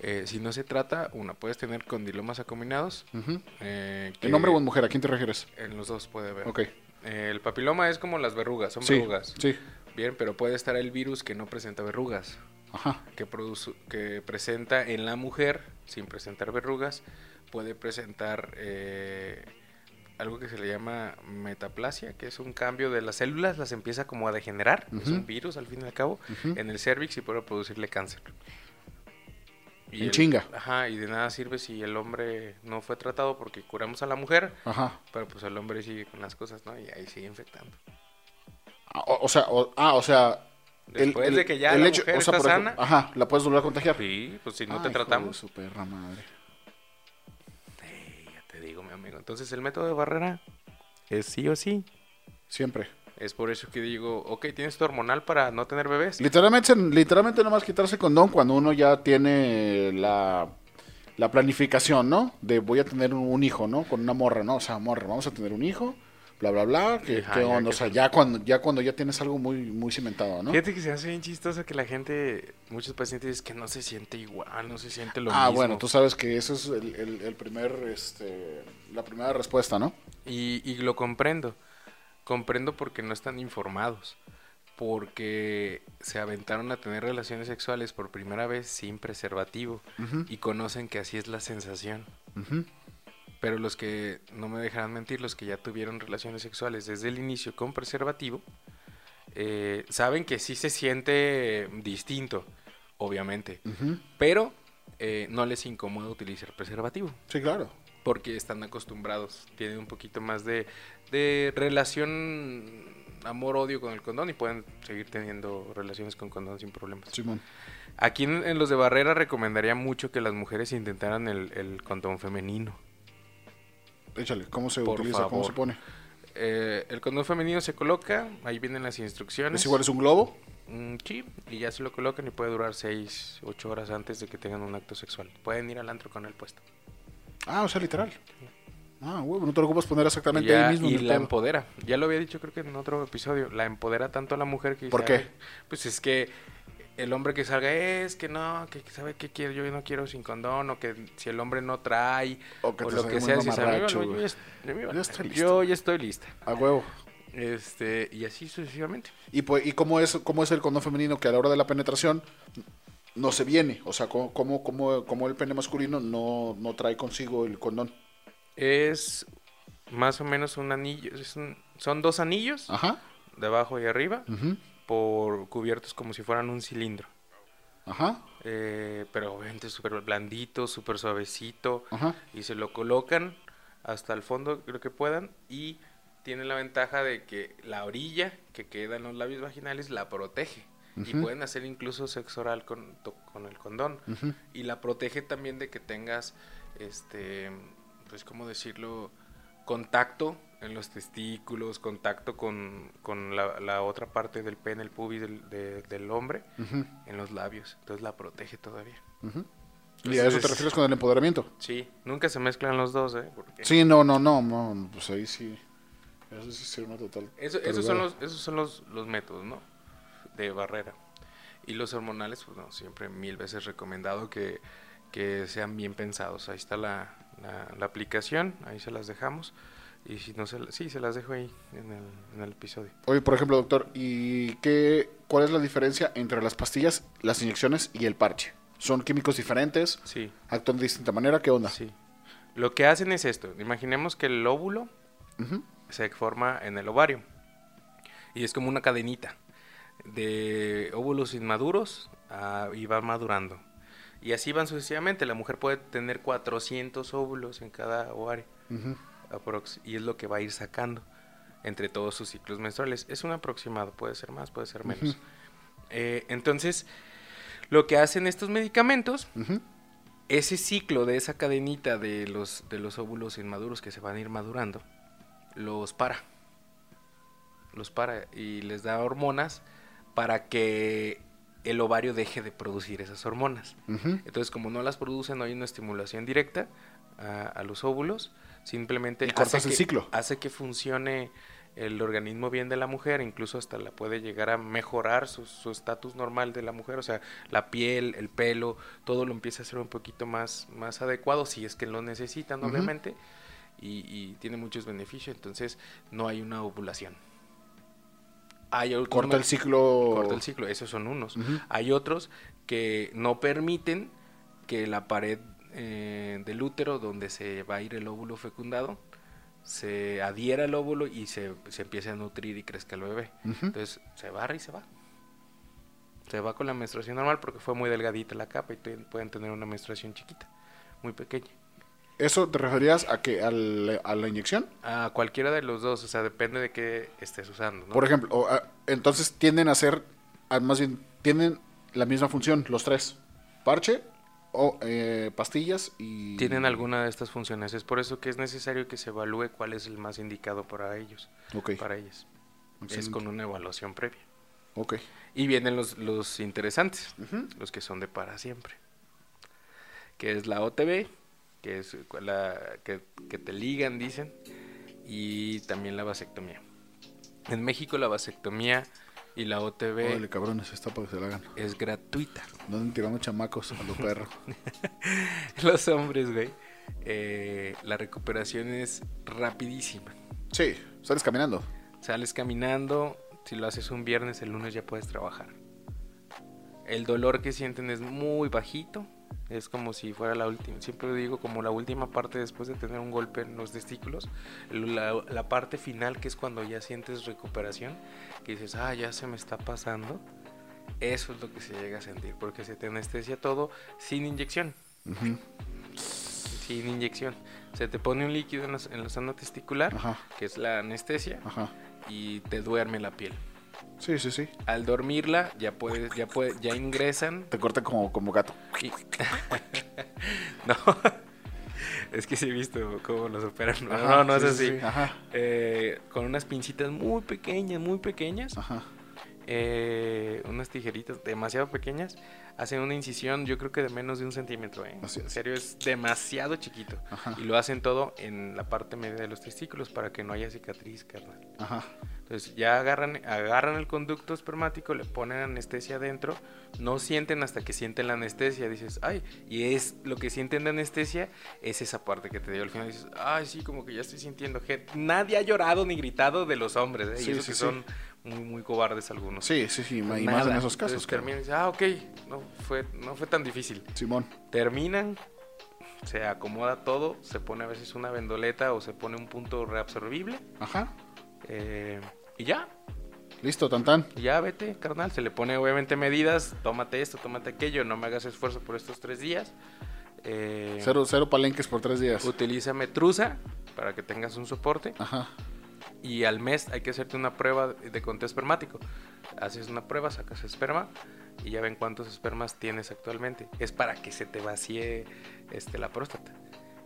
eh, si no se trata, una, puedes tener condilomas acuminados. ujú. eh, ¿En hombre o en mujer? ¿A quién te refieres? En los dos puede haber. Ok. Eh, el papiloma es como las verrugas, son Sí, verrugas. sí. Bien, pero puede estar el virus que no presenta verrugas, Ajá. que, produce, que presenta en la mujer, sin presentar verrugas, puede presentar eh, algo que se le llama metaplasia, que es un cambio de las células, las empieza como a degenerar, es Ujú. un virus al fin y al cabo, en el cervix y puede producirle cáncer. Y En el- chinga. Ajá, y de nada sirve si el hombre no fue tratado porque curamos a la mujer, Ajá. pero pues el hombre sigue con las cosas, ¿no? Y ahí sigue infectando. Ah, O, o sea, o- ah, o sea... Después de que ya la mujer está ejemplo, sana. Ajá, la puedes volver a contagiar. Sí, pues si no te tratamos. madre. Entonces el método de barrera es sí o sí. Siempre. Es por eso que digo, ok, tienes tu hormonal para no tener bebés. Literalmente, literalmente nomás quitarse condón cuando uno ya tiene la, la planificación, ¿no? De voy a tener un, un hijo, ¿no? Con una morra, ¿no? O sea, morra, vamos a tener un hijo, bla, bla, bla. ¿Qué, Ajá, qué ya onda? que O sea, se- ya cuando, ya cuando ya tienes algo muy, muy cimentado, ¿no? Fíjate que se hace bien chistoso que la gente, muchos pacientes dicen que no se siente igual, no se siente lo ah, mismo. bueno, tú sabes que eso es el, el- el primer, este, la primera respuesta, ¿no? Y, y lo comprendo. Comprendo porque no están informados. Porque se aventaron a tener relaciones sexuales por primera vez sin preservativo. Y conocen que así es la sensación. ujú. Pero los que, no me dejarán mentir, los que ya tuvieron relaciones sexuales desde el inicio con preservativo, eh, saben que sí se siente distinto, obviamente. Pero eh, no les incomoda utilizar preservativo. Sí, claro. Porque están acostumbrados, tienen un poquito más de, de relación amor-odio con el condón y pueden seguir teniendo relaciones con condón sin problemas. Simón. Aquí en, en los de barrera recomendaría mucho que las mujeres intentaran el, el condón femenino. Échale, ¿cómo se Por utiliza? ¿Cómo se pone? Eh, el condón femenino se coloca, ahí vienen las instrucciones. ¿Es igual, es un globo? Mm, sí, y ya se lo colocan y puede durar 6, 8 horas antes de que tengan un acto sexual. Pueden ir al antro con el puesto. Ah, o sea, literal. Ah, huevo, no te lo ocupas poner exactamente ya- ahí mismo. y la empodera. Ya lo había dicho creo que en otro episodio. La empodera tanto a la mujer que... ¿Por dice, qué? "Ay, Pues es que el hombre que salga es que no, que sabe que quiero, yo no quiero sin condón, o que si el hombre no trae, O que o lo que sea, dices, "A mí, mamarracho, bueno, yo, güey". ya, yo Ya estoy yo ya estoy lista. A huevo. Este, y así sucesivamente. ¿Y, pues, y cómo, es, cómo es el condón femenino que a la hora de la penetración no se viene? O sea, ¿cómo, cómo, cómo, cómo el pene masculino no, no trae consigo el condón? Es más o menos un anillo, es un- son dos anillos, Ajá. de abajo y arriba, ujú, por cubiertos como si fueran un cilindro. Ajá. Eh, pero obviamente súper blandito, súper suavecito. Ajá. Y se lo colocan hasta el fondo, creo que puedan. Y tiene la ventaja de que la orilla que queda en los labios vaginales la protege. Y pueden hacer incluso sexo oral con, con el condón. Y la protege también de que tengas, este, pues, ¿cómo decirlo? Contacto en los testículos, contacto con, con la, la otra parte del pene, el pubis del, de- del hombre, Ujú, en los labios. Entonces la protege todavía. ujú. ¿Y a eso te Entonces- refieres con el empoderamiento? Sí, nunca se mezclan los dos, ¿eh? Porque Sí, no, no, no, no, pues ahí sí. Eso sí sería una total. eso- esos son, los, esos son los, los métodos, ¿no? De barrera. Y los hormonales, pues no, siempre mil veces recomendado que, que sean bien pensados. Ahí está la, la, la aplicación, ahí se las dejamos. Y si no se sí, se las dejo ahí en el, en el episodio. Oye, por ejemplo, doctor, ¿y qué, cuál es la diferencia entre las pastillas, las inyecciones y el parche? ¿Son químicos diferentes? Sí, ¿Actúan de distinta manera? ¿Qué onda? sí. Lo que hacen es esto. Imaginemos que el óvulo se forma en el ovario. Y es como una cadenita de óvulos inmaduros ah, y va madurando. Y así van sucesivamente. La mujer puede tener 400 óvulos en cada ovario. ujú. Aprox, y es lo que va a ir sacando entre todos sus ciclos menstruales. Es un aproximado, puede ser más, puede ser menos. Eh, entonces, lo que hacen estos medicamentos, ese ciclo de esa cadenita de los, de los óvulos inmaduros que se van a ir madurando, los para. Los para y les da hormonas para que el ovario deje de producir esas hormonas. Entonces, como no las producen, no hay una estimulación directa a, a los óvulos, simplemente hace el que, ciclo. hace que funcione el organismo bien de la mujer, incluso hasta la puede llegar a mejorar su su estatus normal de la mujer, o sea, la piel, el pelo, todo lo empieza a ser un poquito más, más adecuado, si es que lo necesitan, obviamente, y, y tiene muchos beneficios, entonces no hay una ovulación. Hay Corta el ciclo. corta el ciclo, esos son unos. Hay otros que no permiten que la pared eh, del útero donde se va a ir el óvulo fecundado se adhiera al óvulo y se, se empiece a nutrir y crezca el bebé. Ujú. Entonces se barra y se va. Se va con la menstruación normal porque fue muy delgadita la capa y te- pueden tener una menstruación chiquita, muy pequeña. ¿Eso te referías a que a la inyección? A cualquiera de los dos, o sea, depende de qué estés usando. ¿no? Por ejemplo, o, ah, entonces tienden a ser, ah, más bien, tienen la misma función, los tres. Parche o eh, pastillas y... Tienen alguna de estas funciones, es por eso que es necesario que se evalúe cuál es el más indicado para ellos, Ok, para ellas. Es con una evaluación previa. Ok. Y vienen los, los interesantes, los que son de para siempre. Que es la OTB, que es la que, que te ligan, dicen, y también la vasectomía. En México la vasectomía y la OTB Órale, cabrones, está para que se la hagan. es gratuita. No anden tirando chamacos a los perros. [LAUGHS] Los hombres, güey, eh, la recuperación es rapidísima. sí, sales caminando. Sales caminando, si lo haces un viernes, el lunes ya puedes trabajar. El dolor que sienten es muy bajito, es como si fuera la última, siempre digo como la última parte después de tener un golpe en los testículos, la, la parte final que es cuando ya sientes recuperación, que dices, ah, ya se me está pasando, eso es lo que se llega a sentir, porque se te anestesia todo sin inyección sin inyección. Se te pone un líquido en la, en la zona testicular, Ajá, que es la anestesia, ajá. y te duerme la piel. Sí, sí, sí. Al dormirla, ya puedes, ya puede, ya ingresan. Te corta como, como gato. y- [LAUGHS] no, es que sí he visto cómo los operan. No, Ajá, no, no es sí, así. sí, sí, Ajá, Eh, con unas pincitas muy pequeñas, muy pequeñas, ajá. Eh, unas tijeritas demasiado pequeñas, hacen una incisión, yo creo que de menos de un centímetro. ¿eh? En serio, es demasiado chiquito. Ajá. Y lo hacen todo en la parte media de los testículos para que no haya cicatriz, carnal. Ajá. Entonces ya agarran, agarran el conducto espermático, le ponen anestesia adentro, no sienten hasta que sienten la anestesia, dices, ay, y es lo que sienten de anestesia, es esa parte que te dio al final, dices, ay, sí, como que ya estoy sintiendo nadie ha llorado ni gritado de los hombres, ¿eh? Sí, y eso sí, que sí. son muy, muy cobardes algunos. Sí, sí, sí. Pues y más en esos casos. Entonces claro. terminan y dices, ah, ok, no fue, no fue tan difícil. Simón. Terminan, se acomoda todo, se pone a veces una vendoleta o se pone un punto reabsorbible, Ajá. eh, y ya, Listo, tan tan. y ya vete, carnal. Se le pone obviamente medidas, tómate esto, tómate aquello, no me hagas esfuerzo por estos tres días. Eh, Cero, cero palenques por tres días. Utiliza Metrusa para que tengas un soporte. Ajá. Y al mes hay que hacerte una prueba de conteo espermático. Haces una prueba, sacas esperma y ya ven cuántos espermas tienes actualmente. Es para que se te vacíe este, la próstata.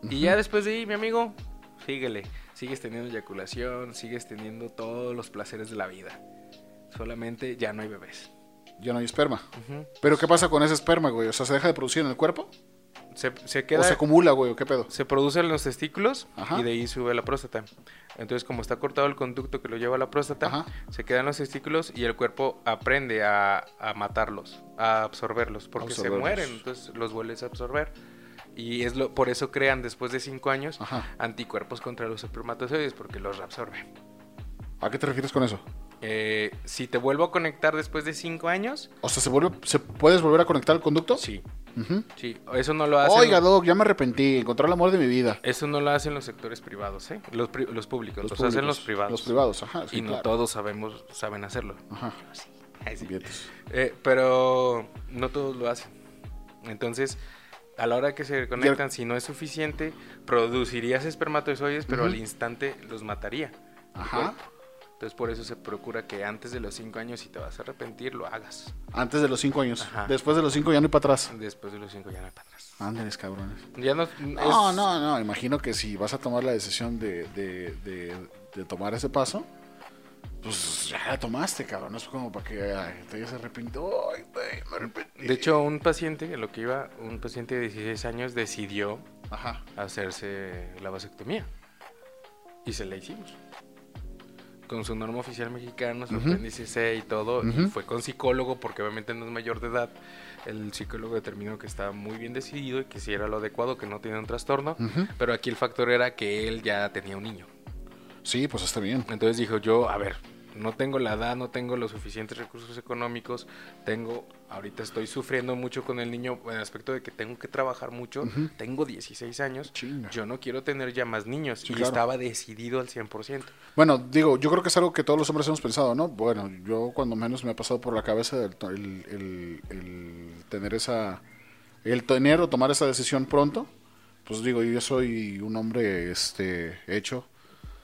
Y ya después de ahí, mi amigo, síguele. Sigues teniendo eyaculación, sigues teniendo todos los placeres de la vida. Solamente ya no hay bebés. Ya no hay esperma. Pero ¿qué pasa con ese esperma, güey? O sea, ¿se deja de producir en el cuerpo? Se, se ¿O queda, se se, acumula, güey? ¿O qué pedo? produce en los testículos Ajá. y de ahí sube a la próstata. Entonces, como está cortado el conducto que lo lleva a la próstata, Ajá. se quedan los testículos y el cuerpo aprende a, a matarlos, a absorberlos, porque Absorberlos. se mueren, entonces los vuelves a absorber. Y es lo, por eso crean después de cinco años Ajá. anticuerpos contra los espermatozoides, porque los reabsorben. ¿A qué te refieres con eso? Eh, si te vuelvo a conectar después de cinco años, O sea, ¿se vuelve, ¿se puedes volver a conectar el conducto? sí, Ujú. sí, eso no lo hacen. Oiga, Doc, ya me arrepentí. Encontré el amor de mi vida. Eso no lo hacen los sectores privados, ¿eh? Los, pri- los públicos, los, hacen públicos. los privados. Los privados, ajá. sí, y no claro. todos sabemos, saben hacerlo. Ajá. Ay, sí. Vientos. Eh, pero no todos lo hacen. Entonces, a la hora que se conectan, si no es suficiente, producirías espermatozoides, pero al instante los mataría. Ajá. Entonces por eso se procura que antes de los 5 años, si te vas a arrepentir, lo hagas. Antes de los 5 años. Ajá. Después de los 5 ya no hay para atrás. Después de los 5 ya no hay para atrás. Ándeles, cabrones. Ya no, No, es- no, no. Imagino que si vas a tomar la decisión de, de, de, de tomar ese paso, pues ya la tomaste, cabrón. No es como para que ay, te hayas arrepentido. Ay, güey, me arrepentí. De hecho, un paciente, en lo que iba, un paciente de 16 años decidió Ajá. hacerse la vasectomía. Y se la hicimos. Con su norma oficial mexicana, su Ujú. apéndice C y todo. Y fue con psicólogo, porque obviamente no es mayor de edad. El psicólogo determinó que estaba muy bien decidido y que si era lo adecuado, que no tenía un trastorno. Pero aquí el factor era que él ya tenía un niño. Sí, pues está bien. Entonces dijo yo, a ver, no tengo la edad, no tengo los suficientes recursos económicos, tengo, ahorita estoy sufriendo mucho con el niño en el aspecto de que tengo que trabajar mucho, tengo 16 años, yo no quiero tener ya más niños Sí, y claro. estaba decidido al 100%. Bueno, digo, yo creo que es algo que todos los hombres hemos pensado, ¿no? Bueno, yo cuando menos me ha pasado por la cabeza el- el- el tener esa, el tener o tomar esa decisión pronto, pues digo, yo soy un hombre, este, hecho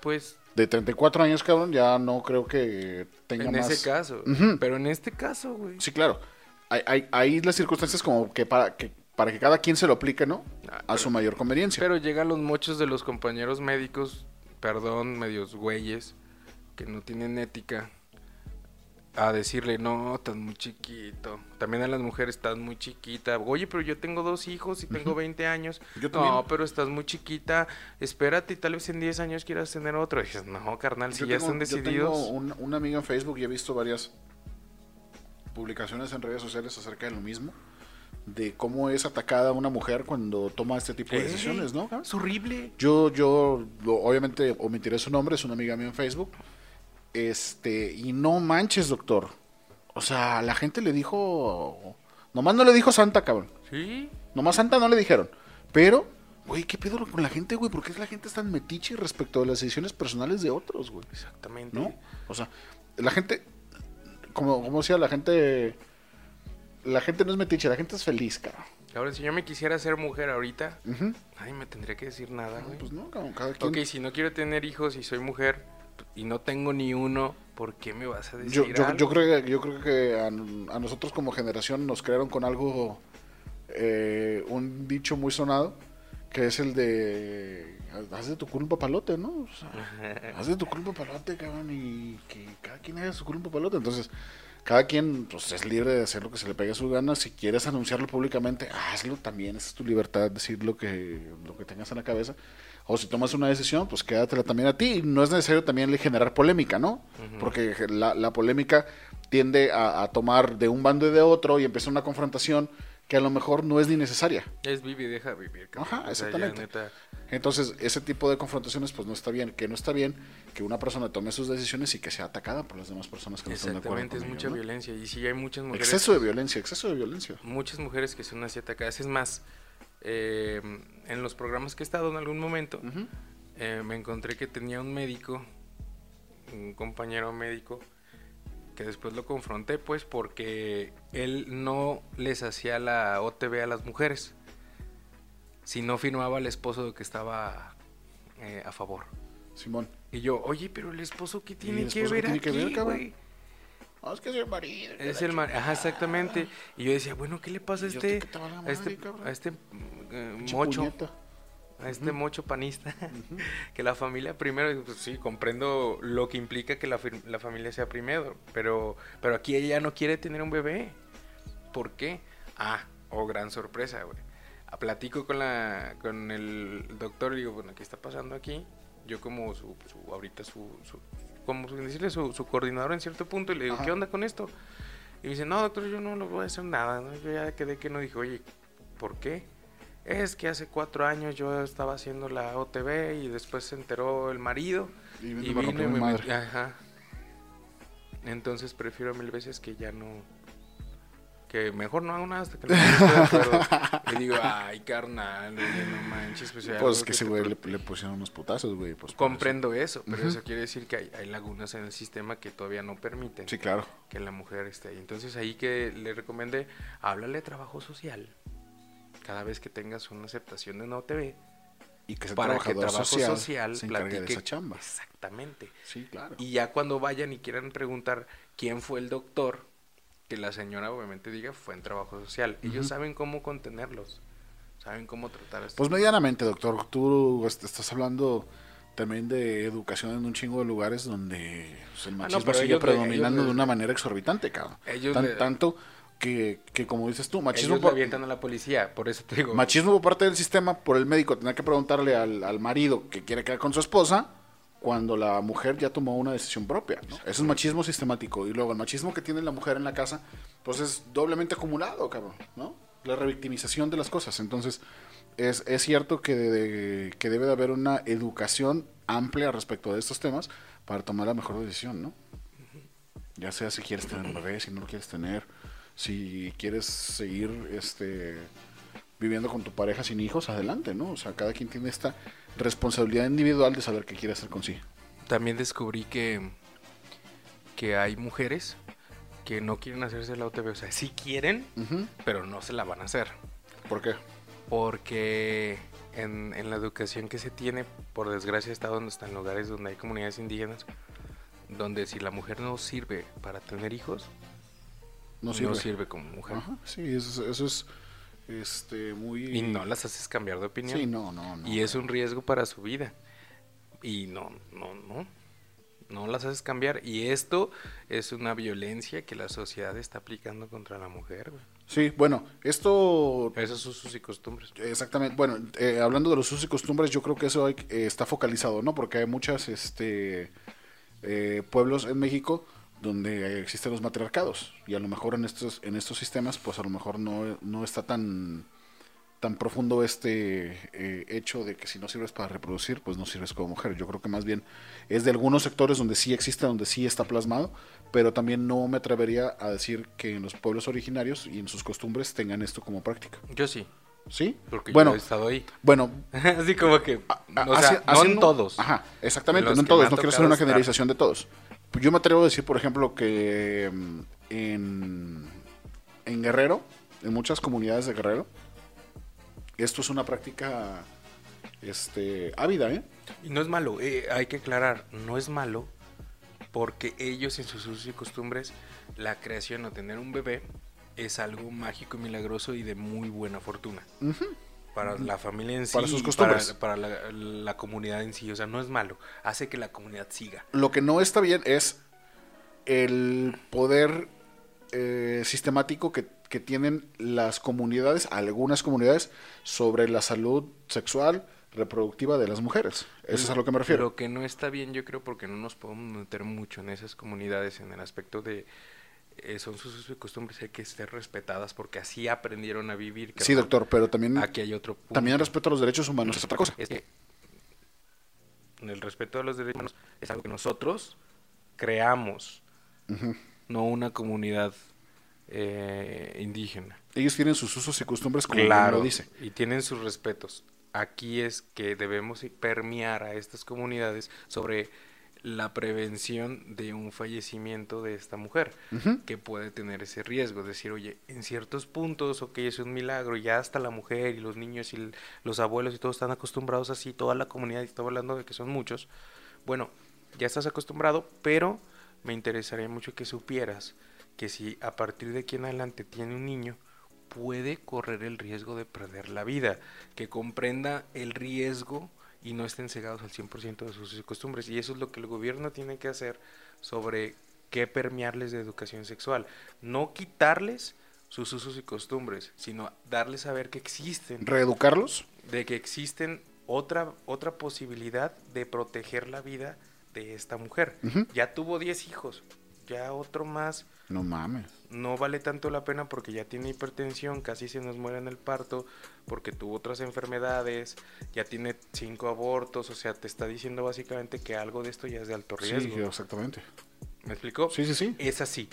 Pues de 34 años, cabrón, ya no creo que tenga en más. ese caso, Ujú. pero en este caso, güey. Sí, claro. Hay, hay, hay las circunstancias como que para que para que cada quien se lo aplique, ¿no? Ah, A pero- su mayor conveniencia. Pero llegan los mochos de los compañeros médicos, perdón, medios güeyes, que no tienen ética, a decirle, no, estás muy chiquito. También a las mujeres, estás muy chiquita. Oye, pero yo tengo dos hijos y tengo 20 años. Yo también. No, pero estás muy chiquita. Espérate, y tal vez en 10 años quieras tener otro. Y dices, no, carnal, si Yo ya tengo- están yo tengo decididos. un, un amigo en Facebook y he visto varias publicaciones en redes sociales acerca de lo mismo. De cómo es atacada una mujer cuando toma este tipo de decisiones, ¿no? Es horrible. Yo, yo, obviamente omitiré su nombre, es una amiga mía en Facebook. Este, y no manches, doctor. O sea, la gente le dijo. Nomás no le dijo Santa, cabrón. Sí. Nomás Santa no le dijeron. Pero, güey, ¿qué pedo con la gente, güey? ¿Por qué la gente es tan metiche respecto a las decisiones personales de otros, güey? Exactamente. ¿No? O sea, la gente, como, como decía, la gente, la gente no es metiche, la gente es feliz, cabrón. Ahora, si yo me quisiera ser mujer ahorita, Ujú. nadie me tendría que decir nada, güey. Pues no, cabrón, cada quien. Ok, si no quiero tener hijos y soy mujer y no tengo ni uno, ¿por qué me vas a decir yo, yo, algo? yo creo, que- yo creo que a, a nosotros como generación nos crearon con algo, eh, un dicho muy sonado, que es el de, haz de tu culo un papalote, ¿no? O sea, [LAUGHS] haz de tu culo un papalote, cabrón, y que cada quien haga su culo un papalote. Entonces, cada quien pues, es libre de hacer lo que se le pegue a su gana. Si quieres anunciarlo públicamente, hazlo también. Esa es tu libertad, decir lo que, lo que tengas en la cabeza. O si tomas una decisión, pues quédatela también a ti. Y no es necesario también generar polémica, ¿no? Porque la, la polémica tiende a, a tomar de un bando y de otro y empieza una confrontación que a lo mejor no es ni necesaria. Es vive y deja vivir. cabrón. Ajá, O sea, ya, exactamente. neta, Entonces, ese tipo de confrontaciones, pues no está bien. Que no está bien que una persona tome sus decisiones y que sea atacada por las demás personas que no están de acuerdo. exactamente, es mucha violencia. Y sí, hay muchas mujeres. Exceso de violencia, exceso de violencia. Muchas mujeres que son así atacadas. Es más, eh, en los programas que he estado en algún momento, eh, me encontré que tenía un médico, un compañero médico, que después lo confronté, pues, porque él no les hacía la OTB a las mujeres, si no firmaba el esposo que estaba eh, a favor. Simón. Y yo, oye, pero el esposo, ¿qué tiene que ver qué tiene que ver, aquí, cabrón? Ah, es que es el marido. Es el mar... Ajá, exactamente. Y yo decía, bueno, ¿qué le pasa a este, ¿qué te valga a este, a este eh, mocho, puñeta. a este mocho panista? [LAUGHS] que la familia primero, pues sí, comprendo lo que implica que la, la familia sea primero, pero, pero aquí ella no quiere tener un bebé. ¿Por qué? Ah, oh, gran sorpresa, güey. Ah, Platico con la con el doctor y digo, bueno, ¿qué está pasando aquí? Yo como su, su ahorita su, su como decirle su, su coordinador en cierto punto y le digo, Ajá. ¿qué onda con esto? Y me dice, no, doctor, yo no lo voy a hacer nada. ¿no? Yo ya quedé que no dije, oye, ¿por qué? Es que hace cuatro años yo estaba haciendo la OTB y después se enteró el marido Y y, vino y me Ajá. Entonces prefiero mil veces que ya no. Que mejor no hago nada hasta que no acuerdo. Y digo, ay, carnal, oye, no manches. Pues, Pues que ese te güey le, pusieron unos putazos, güey. Pues, Comprendo eso, pero eso quiere decir que hay, hay lagunas en el sistema que todavía no permiten. Sí, claro. que la mujer esté ahí. Entonces ahí que le recomendé, háblale de trabajo social cada vez que tengas una aceptación de no TV Y que para que trabajo social, social, se encargue de platique- esa chamba. Exactamente. Sí, claro. Y ya cuando vayan y quieran preguntar quién fue el doctor, que la señora obviamente diga fue en trabajo social. Ellos saben cómo contenerlos, saben cómo tratar a estos Pues medianamente, doctor. Tú estás hablando también de educación en un chingo de lugares donde pues, el Ah, no, machismo sigue predominando le- de una manera exorbitante, cabrón. Ellos Tan- le- tanto que, que, como dices tú, machismo Ellos por, avientan a la policía, por eso te digo. machismo por parte del sistema, por el médico tener que preguntarle al, al marido que quiere quedar con su esposa cuando la mujer ya tomó una decisión propia. Eso es machismo sistemático. Y luego el machismo que tiene la mujer en la casa, pues es doblemente acumulado, cabrón, ¿no? La revictimización de las cosas. Entonces, es, es cierto que, de- que debe de haber una educación amplia respecto de estos temas para tomar la mejor decisión, ¿no? Ya sea si quieres tener un bebé, si no lo quieres tener, si quieres seguir este viviendo con tu pareja sin hijos, adelante, ¿no? O sea, cada quien tiene esta responsabilidad individual de saber qué quiere hacer con sí. También descubrí que, que hay mujeres que no quieren hacerse la OTB. O sea, sí quieren, Ujú. pero no se la van a hacer. ¿Por qué? Porque en, en la educación que se tiene, por desgracia, está donde están lugares donde hay comunidades indígenas, donde si la mujer no sirve para tener hijos, No no sirve. sirve, como mujer. Ajá, sí, eso, es- eso es este muy Y no las haces cambiar de opinión. Sí, no, no, no. y es un riesgo para su vida. Y no, no, no. No las haces cambiar. Y esto es una violencia que la sociedad está aplicando contra la mujer. güey. Sí, bueno, esto Esos sus y costumbres. Exactamente. Bueno, eh, hablando de los usos y costumbres, yo creo que eso hay- eh, está focalizado, ¿no? Porque hay muchos este, eh, pueblos en México donde existen los matriarcados y a lo mejor en estos en estos sistemas, pues a lo mejor no, no está tan tan profundo este eh, hecho de que si no sirves para reproducir, pues no sirves como mujer. Yo creo que más bien es de algunos sectores donde sí existe, donde sí está plasmado, pero también no me atrevería a decir que en los pueblos originarios y en sus costumbres tengan esto como práctica. Yo sí, ¿Sí? porque bueno, yo he estado ahí. bueno, [LAUGHS] Así como que, a- o sea, haci- no en todos. Ajá, exactamente, no en todos. No quiero hacer una estar. generalización de todos. Pues Yo me atrevo a decir, por ejemplo, que mm, en, en Guerrero, en muchas comunidades de Guerrero, esto es una práctica este, ávida, ¿eh? Y no es malo, eh, hay que aclarar, no es malo porque ellos en sus usos y costumbres, la creación o tener un bebé es algo mágico y milagroso y de muy buena fortuna. Para la familia en sí, Para sus costumbres. para, la, la comunidad en sí, o sea, no es malo, hace que la comunidad siga. Lo que no está bien es el poder eh, sistemático que, que tienen las comunidades, algunas comunidades, sobre la salud sexual, reproductiva de las mujeres. Eso es a lo que me refiero. Lo que no está bien, yo creo, porque no nos podemos meter mucho en esas comunidades, en el aspecto de eh, son sus usos y costumbres, hay que ser respetadas porque así aprendieron a vivir. Sí, doctor, pero también, Aquí hay otro punto. también el respeto a los derechos humanos es otra cosa. Es que el respeto a los derechos humanos es algo que nosotros creamos, no una comunidad eh, indígena. Ellos tienen sus usos y costumbres como Claro, lo dice. y tienen sus respetos. Aquí es que debemos permear a estas comunidades sobre la prevención de un fallecimiento de esta mujer, que puede tener ese riesgo, decir, oye, en ciertos puntos, ok, es un milagro, ya hasta la mujer y los niños y los abuelos y todos están acostumbrados así, toda la comunidad, y estaba hablando de que son muchos, bueno, ya estás acostumbrado, pero me interesaría mucho que supieras que si a partir de aquí en adelante tiene un niño, puede correr el riesgo de perder la vida, que comprenda el riesgo y no estén cegados al 100% de sus usos y costumbres. Y eso es lo que el gobierno tiene que hacer sobre qué permearles de educación sexual. No quitarles sus usos y costumbres, sino darles a ver que existen, Reeducarlos. de que existen otra, otra posibilidad de proteger la vida de esta mujer. Ya tuvo 10 hijos, ya otro más No mames. no vale tanto la pena porque ya tiene hipertensión, casi se nos muere en el parto, porque tuvo otras enfermedades, ya tiene cinco abortos, o sea, te está diciendo básicamente que algo de esto ya es de alto Sí, riesgo. exactamente. ¿Me explico? Sí, sí, sí. Es así.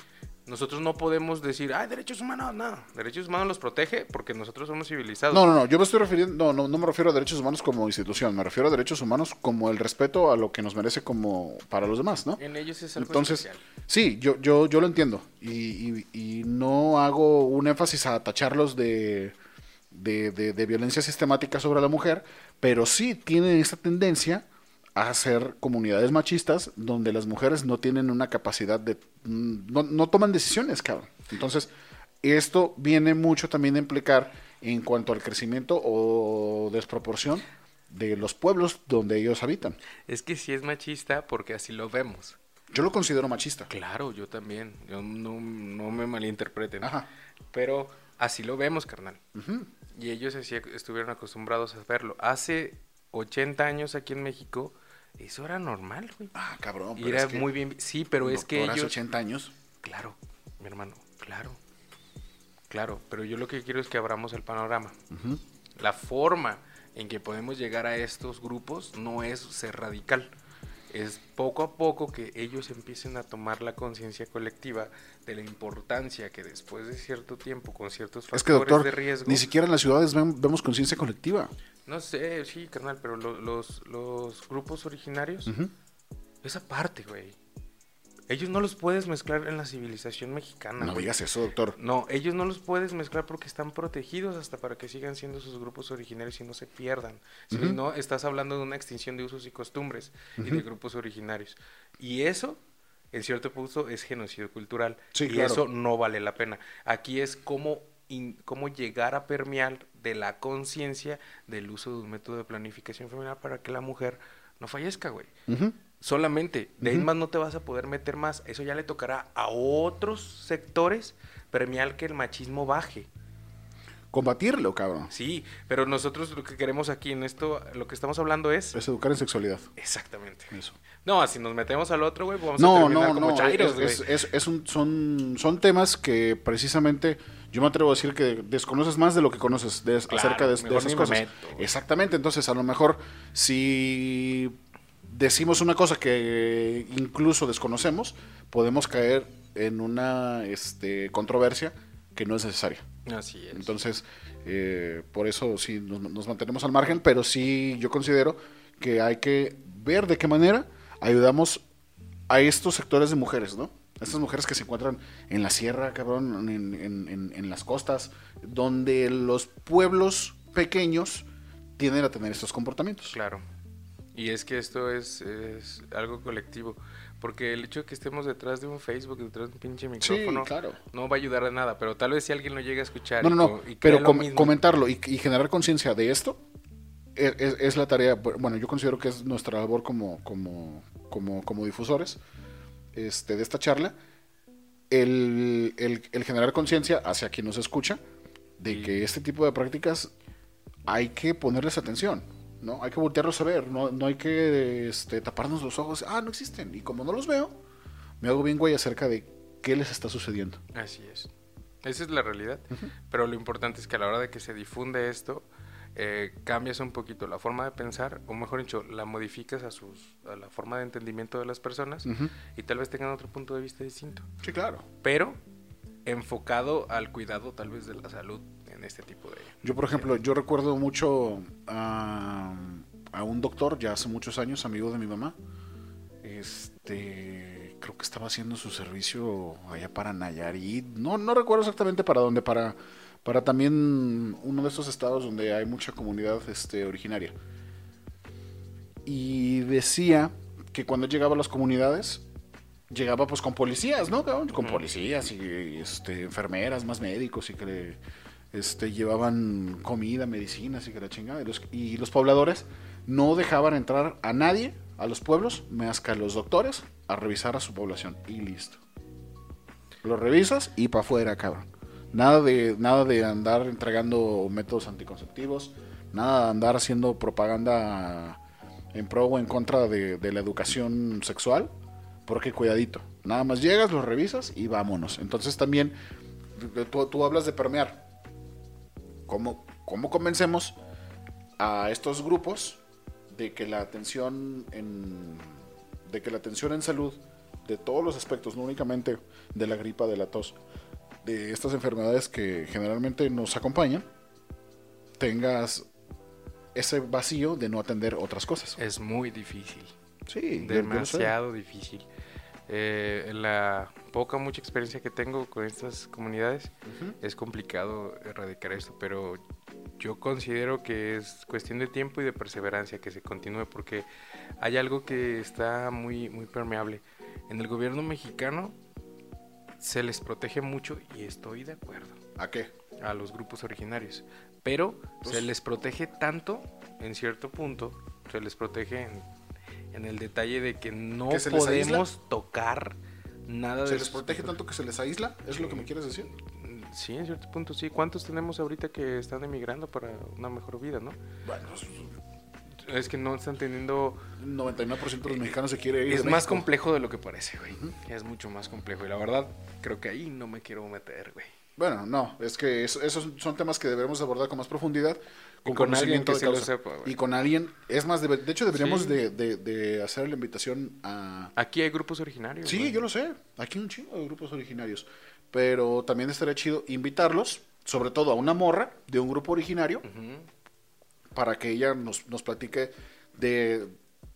Nosotros no podemos decir, ay, derechos humanos, no. Derechos humanos los protege porque nosotros somos civilizados. No, no, no, yo me estoy refiriendo, no, no, no me refiero a derechos humanos como institución, me refiero a derechos humanos como el respeto a lo que nos merece como para los demás, ¿no? En ellos es algo Entonces, especial. sí, yo, yo, yo lo entiendo y, y- y no hago un énfasis a tacharlos de, de, de- de violencia sistemática sobre la mujer, pero sí tienen esta tendencia a ser comunidades machistas donde las mujeres no tienen una capacidad de... mm, no, no toman decisiones, cabrón. Entonces, esto viene mucho también a implicar en cuanto al crecimiento o desproporción de los pueblos donde ellos habitan. Es que sí es machista porque así lo vemos. Yo lo considero machista. Claro, yo también. Yo no, no me malinterpreten. Ajá. Pero así lo vemos, carnal. Y ellos así estuvieron acostumbrados a verlo. Hace 80 años aquí en México, eso era normal, güey. Ah, cabrón. Y pero era es que muy bien. Sí, pero es que ellos. 80 años. Claro, mi hermano, claro. Claro, pero yo lo que quiero es que abramos el panorama. La forma en que podemos llegar a estos grupos no es ser radical. Es poco a poco que ellos empiecen a tomar la conciencia colectiva de la importancia que después de cierto tiempo, con ciertos Es que, factores doctor, de riesgo, ni siquiera en las ciudades vemos conciencia colectiva. no sé, sí, carnal, pero lo- los, los grupos originarios, esa parte, güey. Ellos no los puedes mezclar en la civilización mexicana. No güey. digas eso, doctor. No, ellos no los puedes mezclar porque están protegidos hasta para que sigan siendo sus grupos originarios y no se pierdan. Si no, estás hablando de una extinción de usos y costumbres y de grupos originarios. Y eso, en cierto punto, es genocidio cultural. Sí, y claro. eso no vale la pena. Aquí es cómo, in- cómo llegar a permear de la conciencia del uso de un método de planificación familiar para que la mujer no fallezca, güey. Solamente, de ahí más no te vas a poder meter más. Eso ya le tocará a otros sectores premiar que el machismo baje. Combatirlo, cabrón. Sí, pero nosotros lo que queremos aquí en esto, lo que estamos hablando es... Es educar en sexualidad. Exactamente. Eso. No, si nos metemos al otro, güey, vamos a No, terminar no, como no. chairos, es- güey. es- es- es un- son, son temas que precisamente yo me atrevo a decir que desconoces más de lo que conoces de- Claro, acerca de, de esas cosas. Exactamente. Entonces, a lo mejor, si decimos una cosa que incluso desconocemos, podemos caer en una este, controversia que no es necesaria. Así es. Entonces, eh, por eso sí nos, nos mantenemos al margen, pero sí yo considero que hay que ver de qué manera ayudamos a estos sectores de mujeres, ¿no? Estas mujeres que se encuentran en la sierra, cabrón, en, en- en- en las costas, donde los pueblos pequeños tienden a tener estos comportamientos. Claro. Y es que esto es, es algo colectivo. Porque el hecho de que estemos detrás de un Facebook, detrás de un pinche micrófono, claro. no va a ayudar a nada. Pero tal vez si alguien lo llega a escuchar. No, no, no, y pero com- mismo, comentarlo y, y generar conciencia de esto es, es- es la tarea, bueno, yo considero que es nuestra labor como, como, como, como difusores este, de esta charla, el, el- el generar conciencia hacia quien nos escucha de Y- que este tipo de prácticas hay que ponerles atención, ¿no? Hay que voltearlos a ver, no, no hay que este, taparnos los ojos, ah, no existen, y como no los veo, me hago bien güey acerca de qué les está sucediendo. Así es. Esa es la realidad. Pero lo importante es que a la hora de que se difunde esto, eh, cambias un poquito la forma de pensar, o mejor dicho, la modificas a, sus, a la forma de entendimiento de las personas y tal vez tengan otro punto de vista distinto. Sí, claro. Pero enfocado al cuidado tal vez de la salud en este tipo de... Yo, por ejemplo, yo recuerdo mucho a, a un doctor, ya hace muchos años, amigo de mi mamá. Este, creo que estaba haciendo su servicio allá para Nayarit. No, no recuerdo exactamente para dónde, para, para también uno de esos estados donde hay mucha comunidad este, originaria. Y decía que cuando llegaba a las comunidades, llegaba pues con policías, ¿no? Con policías y este, enfermeras, más médicos y que le, este, llevaban comida, medicinas y que la chingada. Y los, y los pobladores no dejaban entrar a nadie a los pueblos más que a los doctores a revisar a su población. Y listo. Lo revisas y para afuera, cabrón. Nada de, nada de andar entregando métodos anticonceptivos, nada de andar haciendo propaganda en pro o en contra de, de la educación sexual, porque cuidadito. Nada más llegas, los revisas y vámonos. Entonces también, tú, tú hablas de permear. ¿Cómo, ¿Cómo convencemos a estos grupos de que la atención en de que la atención en salud de todos los aspectos, no únicamente de la gripa, de la tos, de estas enfermedades que generalmente nos acompañan, tengas ese vacío de no atender otras cosas. Es muy difícil. Sí, demasiado difícil. Eh, en la poca, mucha experiencia que tengo con estas comunidades, es complicado erradicar esto, pero yo considero que es cuestión de tiempo y de perseverancia que se continúe porque hay algo que está muy, muy permeable. En el gobierno mexicano se les protege mucho y estoy de acuerdo. ¿A qué? A los grupos originarios. Pero Pues se les protege tanto, en cierto punto, se les protege en, en el detalle de que no ¿Que se les podemos tocar nada ¿Se de les sus- protege tanto que se les aísla? ¿Es lo que me quieres decir? Sí, en cierto punto sí. ¿Cuántos tenemos ahorita que están emigrando para una mejor vida, no? Bueno, Es que no están teniendo... el 99% de los mexicanos se quiere ir. Es de más complejo de lo que parece, güey. Es mucho más complejo. Y la verdad, creo que ahí no me quiero meter, güey. Bueno, no, es que eso- esos son temas que debemos abordar con más profundidad, con, Y con alguien que de sí lo sepa, güey. y con alguien, es más, debe- de hecho deberíamos Sí. de, de- de hacer la invitación a... Aquí hay grupos originarios. Sí, güey. yo lo sé, aquí hay un chingo de grupos originarios, pero también estaría chido invitarlos, sobre todo a una morra de un grupo originario, Ujú. para que ella nos, nos platique de,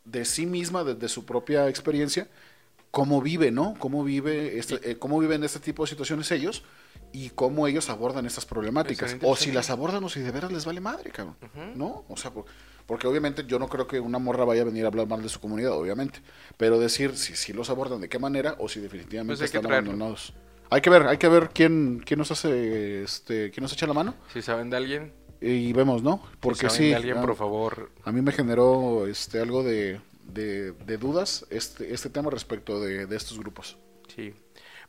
de sí misma, de, de su propia experiencia, cómo vive, ¿no? Cómo vive este, eh, cómo viven este tipo de situaciones ellos y cómo ellos abordan estas problemáticas. O si las abordan o si de veras les vale madre, cabrón. ¿No? O sea, por- porque obviamente yo no creo que una morra vaya a venir a hablar mal de su comunidad, obviamente. Pero decir si, si los abordan de qué manera o si definitivamente Pues están abandonados. Hay que ver, hay que ver quién, quién nos hace, este, quién nos echa la mano Si saben de alguien, y vemos, ¿no? Porque si saben sí, de alguien, ah, por favor, a mí me generó este algo de, de- de dudas este, este tema respecto de, de estos grupos. Sí,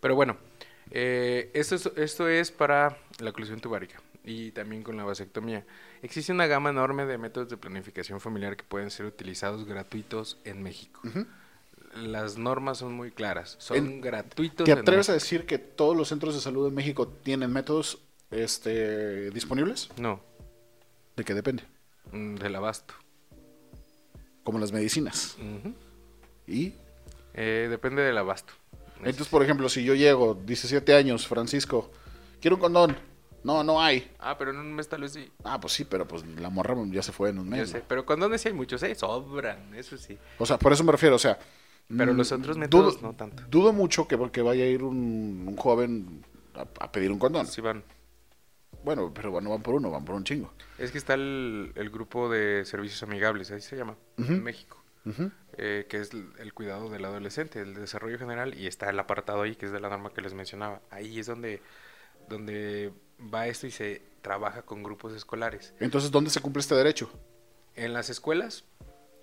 pero bueno, eh, esto, es, esto es para la oclusión tubárica y también con la vasectomía. Existe una gama enorme de métodos de planificación familiar que pueden ser utilizados gratuitos en México. Las normas son muy claras, son En- gratuitos. ¿Te en atreves a decir que todos los centros de salud en México tienen métodos este, disponibles? No, ¿De qué depende? mm, del abasto. Como las medicinas. Y Eh, depende del abasto. Entonces, por ejemplo, si yo llego, 17 años, Francisco, quiero un condón. No, no hay. Ah, pero en un mes tal vez sí. Ah, pues sí, pero pues la morra ya se fue en un Yo mes. sé, ¿no? pero condones sí hay muchos, ¿eh? Sobran, eso sí. O sea, por eso me refiero, o sea. Pero mm, los otros métodos no tanto. Dudo mucho que porque vaya a ir un, un joven a, a pedir un condón. Sí van. Bueno, pero no van por uno, van por un chingo. Es que está el, el grupo de servicios amigables, ahí se llama, en México, Ujú. eh, que es el, el cuidado del adolescente, el desarrollo general, y está el apartado ahí, que es de la norma que les mencionaba. Ahí es donde, donde va esto y se trabaja con grupos escolares. Entonces, ¿dónde se cumple este derecho? En las escuelas,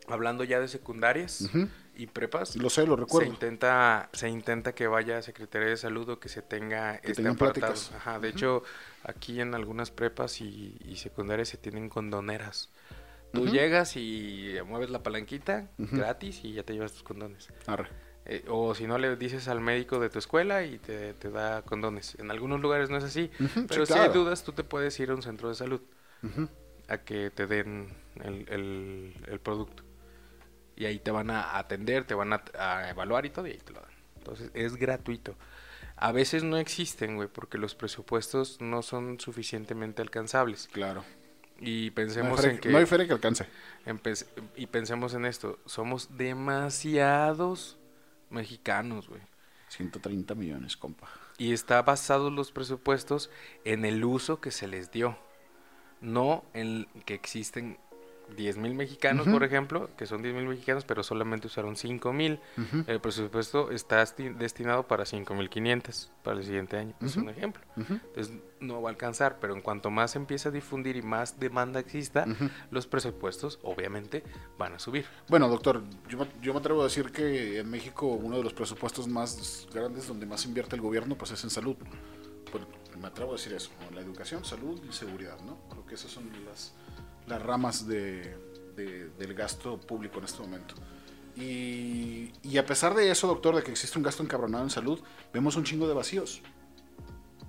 hablando ya de secundarias Ujú. y prepas, Lo sé, lo se recuerdo. intenta, se intenta que vaya a Secretaría de Salud o que se tenga este tengan apartado. Ajá, de hecho, aquí en algunas prepas y, y secundarias se tienen condoneras. Tú llegas y mueves la palanquita gratis y ya te llevas tus condones. Arre. Eh, o si no, le dices al médico de tu escuela y te, te da condones. En algunos lugares no es así, pero sí, si hay dudas, tú te puedes ir a un centro de salud a que te den el, el- el producto. Y ahí te van a atender, te van a, a evaluar y todo, y ahí te lo dan. Entonces, es gratuito. A veces no existen, güey, porque los presupuestos no son suficientemente alcanzables. Claro. Y pensemos en que... no hay feria que alcance. y pensemos en esto. Somos demasiados mexicanos, güey. 130 millones, compa. Y está basados los presupuestos en el uso que se les dio. No en que existen 10 mil mexicanos, por ejemplo, que son 10 mil mexicanos, pero solamente usaron 5 mil. El presupuesto está esti- destinado para 5 mil 500 para el siguiente año. Es un ejemplo. Entonces no va a alcanzar, pero en cuanto más se empiece a difundir y más demanda exista, los presupuestos obviamente van a subir. Bueno, doctor, yo, yo me atrevo a decir que en México uno de los presupuestos más grandes donde más invierte el gobierno pues es en salud. Pues, me atrevo a decir eso, ¿no? la educación, salud y seguridad, ¿no? Creo que esas son las, las ramas de, de- del gasto público en este momento. Y, y a pesar de eso, doctor, de que existe un gasto encabronado en salud, vemos un chingo de vacíos.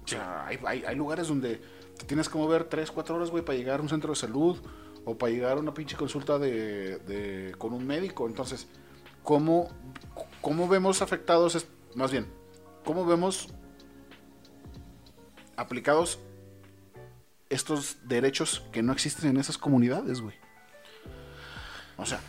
O sea, hay, hay- hay lugares donde te tienes que mover 3, 4 horas, güey, para llegar a un centro de salud o para llegar a una pinche consulta de, de- con un médico. Entonces, ¿cómo, cómo vemos afectados, más bien, cómo vemos aplicados estos derechos que no existen en esas comunidades, güey? O sea,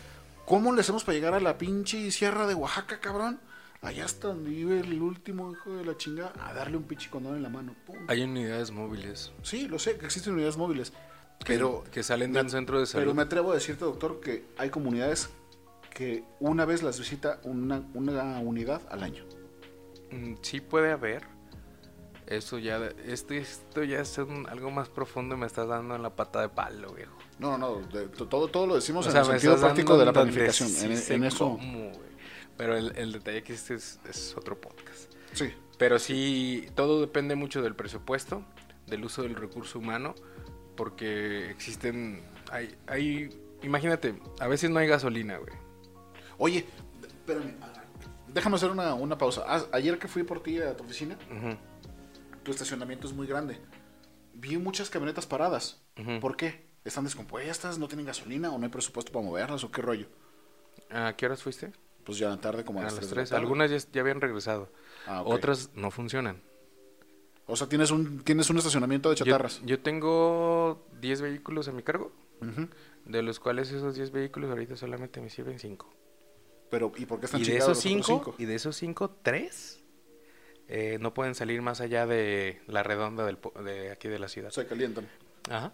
¿cómo le hacemos para llegar a la pinche sierra de Oaxaca, cabrón? Allá hasta donde vive el último hijo de la chinga, a darle un pinche condón en la mano. Pum. Hay unidades móviles. Sí, lo sé, que existen unidades móviles. que, Pero- que salen de un centro de salud. Pero me atrevo a decirte, doctor, que hay comunidades que una vez las visita una, una unidad al año. Mm, Sí puede haber. Eso ya, esto, esto ya es un- algo más profundo y me estás dando en la pata de palo, viejo. No, no, de- to- todo, todo lo decimos O en sea, el sentido práctico de la planificación. sí en, eso, cómo. Pero el, el detalle que este es, es otro podcast. sí. Pero sí, todo depende mucho del presupuesto, del uso del recurso humano, porque existen, hay, hay, imagínate, a veces no hay gasolina, güey. Oye, espérame, déjame hacer una, una pausa. Ah, ayer que fui por ti a tu oficina, Ujú. Tu estacionamiento es muy grande. Vi muchas camionetas paradas. ¿Por qué? ¿Están descompuestas? ¿No tienen gasolina? ¿O no hay presupuesto para moverlas? ¿O qué rollo? ¿A qué horas fuiste? Pues ya la tarde, como a, A las las 3 de la tres. tarde. Algunas ya, ya habían regresado. Ah. Otras no funcionan. O sea, tienes un, tienes un estacionamiento de chatarras. yo tengo 10 vehículos a mi cargo, de los cuales esos 10 vehículos ahorita solamente me sirven 5. Pero, ¿y por qué están Y de esos los otros 5, cinco? y de esos 5, 3 no pueden salir más allá de la redonda del, de aquí de la ciudad. Se calientan. Ajá.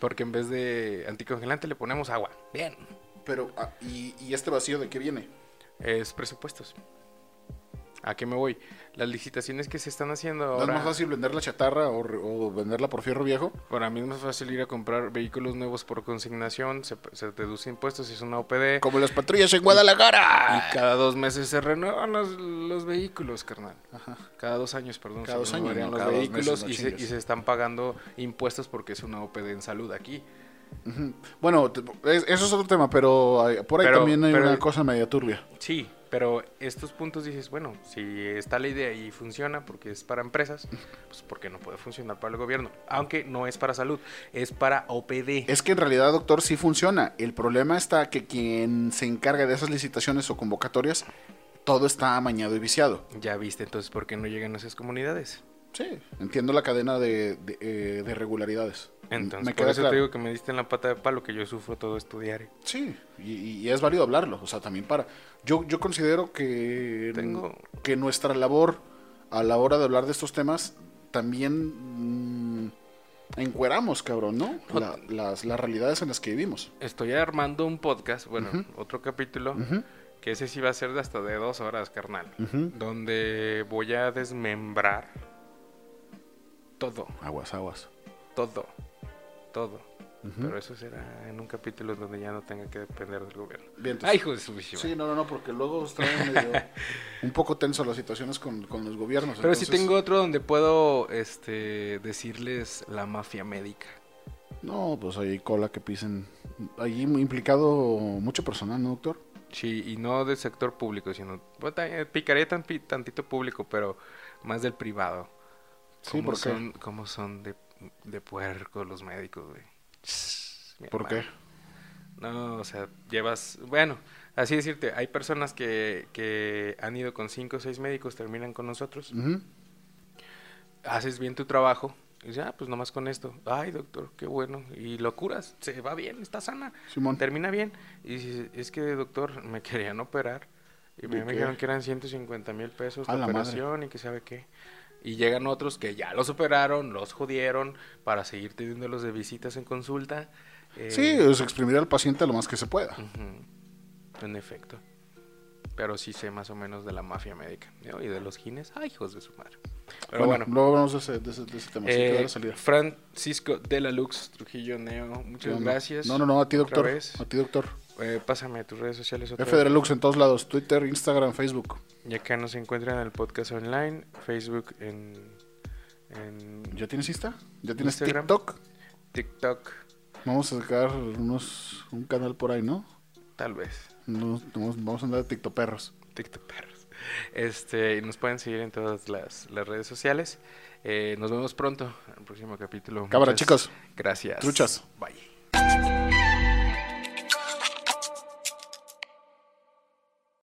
Porque en vez de anticongelante le ponemos agua. Bien. Pero, ah, ¿y, ¿y este vacío de qué viene? Es presupuestos. ¿A qué me voy? Las licitaciones que se están haciendo ¿No es ahora... más fácil vender la chatarra o, venderla por fierro viejo? Para mí es más fácil ir a comprar vehículos nuevos por consignación, se, se deduce impuestos, es una OPD. Como las patrullas en Guadalajara. Y cada dos meses se renuevan los, los vehículos, carnal. Cada dos años, perdón. Cada dos años, no, los cada dos vehículos meses, no y, se, y se están pagando impuestos porque es una OPD en salud aquí. Bueno, eso es otro tema, pero por ahí Pero- también hay pero- una cosa media turbia. Sí, pero estos puntos dices, bueno, si está la idea y funciona porque es para empresas, pues ¿por qué no puede funcionar para el gobierno? Aunque no es para salud, es para OPD. Es que en realidad, doctor, sí funciona. El problema está que quien se encarga de esas licitaciones o convocatorias, todo está amañado y viciado. Ya viste entonces por qué no llegan a esas comunidades. Sí, entiendo la cadena de, de, eh, de regularidades. Entonces, Me por queda eso claro. te digo que me diste en la pata de palo que yo sufro todo esto diario. Sí, y, y es válido hablarlo, o sea, también para... Yo, yo considero que, Tengo- que nuestra labor a la hora de hablar de estos temas también mm, encueramos, cabrón, ¿no? La- las, las realidades en las que vivimos. Estoy armando un podcast, bueno, otro capítulo, que ese sí va a ser de hasta de dos horas, carnal. Donde voy a desmembrar todo, Aguas, aguas. todo, todo. Pero eso será en un capítulo donde ya no tenga que depender del gobierno. Bien, entonces- Ay, hijo de su. Sí, no, no, no, porque luego está [LAUGHS] medio, un poco tenso las situaciones con, con los gobiernos. Pero sí entonces- tengo otro donde puedo este, decirles la mafia médica. No, pues hay cola que pisen. Ahí implicado mucho personal, ¿no, doctor? Sí, y no del sector público, sino ta- eh, picaré tan, tantito público, pero más del privado. Sí, ¿Cómo ¿por qué? son, cómo son de, de puerco los médicos, güey? ¿Por qué? No, o sea, llevas, bueno, así decirte, hay personas que, que han ido con cinco o seis médicos, terminan con nosotros, haces bien tu trabajo, y dices, ah, pues nomás con esto, ay doctor, qué bueno, y lo curas, se va bien, está sana, Simón. termina bien, y dices, es que doctor, me querían operar, y me, dijeron que eran 150 mil pesos A la la madre. operación y que sabe qué. Y llegan otros que ya los operaron, los jodieron para seguir teniéndolos de visitas en consulta. eh, Sí, es exprimir al paciente lo más que se pueda. En efecto. Pero sí sé más o menos de la mafia médica. ¿no? Y de los gines. Ay, hijos de su madre. Pero bueno, bueno. luego hablamos de ese, de ese, de ese tema. eh, la salida. Francisco de la Lux, Trujillo Neo. ¿Qué Muchas gracias. No, no, no, a ti, doctor. A ti, doctor. Eh, pásame tus redes sociales otra F de vez. Relux en todos lados. Twitter, Instagram, Facebook. Y acá nos encuentran en el podcast online, Facebook, en, en ¿Ya tienes Insta? ¿Ya tienes Instagram. TikTok? TikTok, Vamos a sacar unos, un canal por ahí, ¿no? tal vez. Nos- vamos, vamos a andar de TikTok perros. TikTok perros. Este, y nos pueden seguir en todas las, las redes sociales. Eh, nos vemos pronto en el próximo capítulo. Cámara, Muchas chicos. Gracias. Truchas. Bye.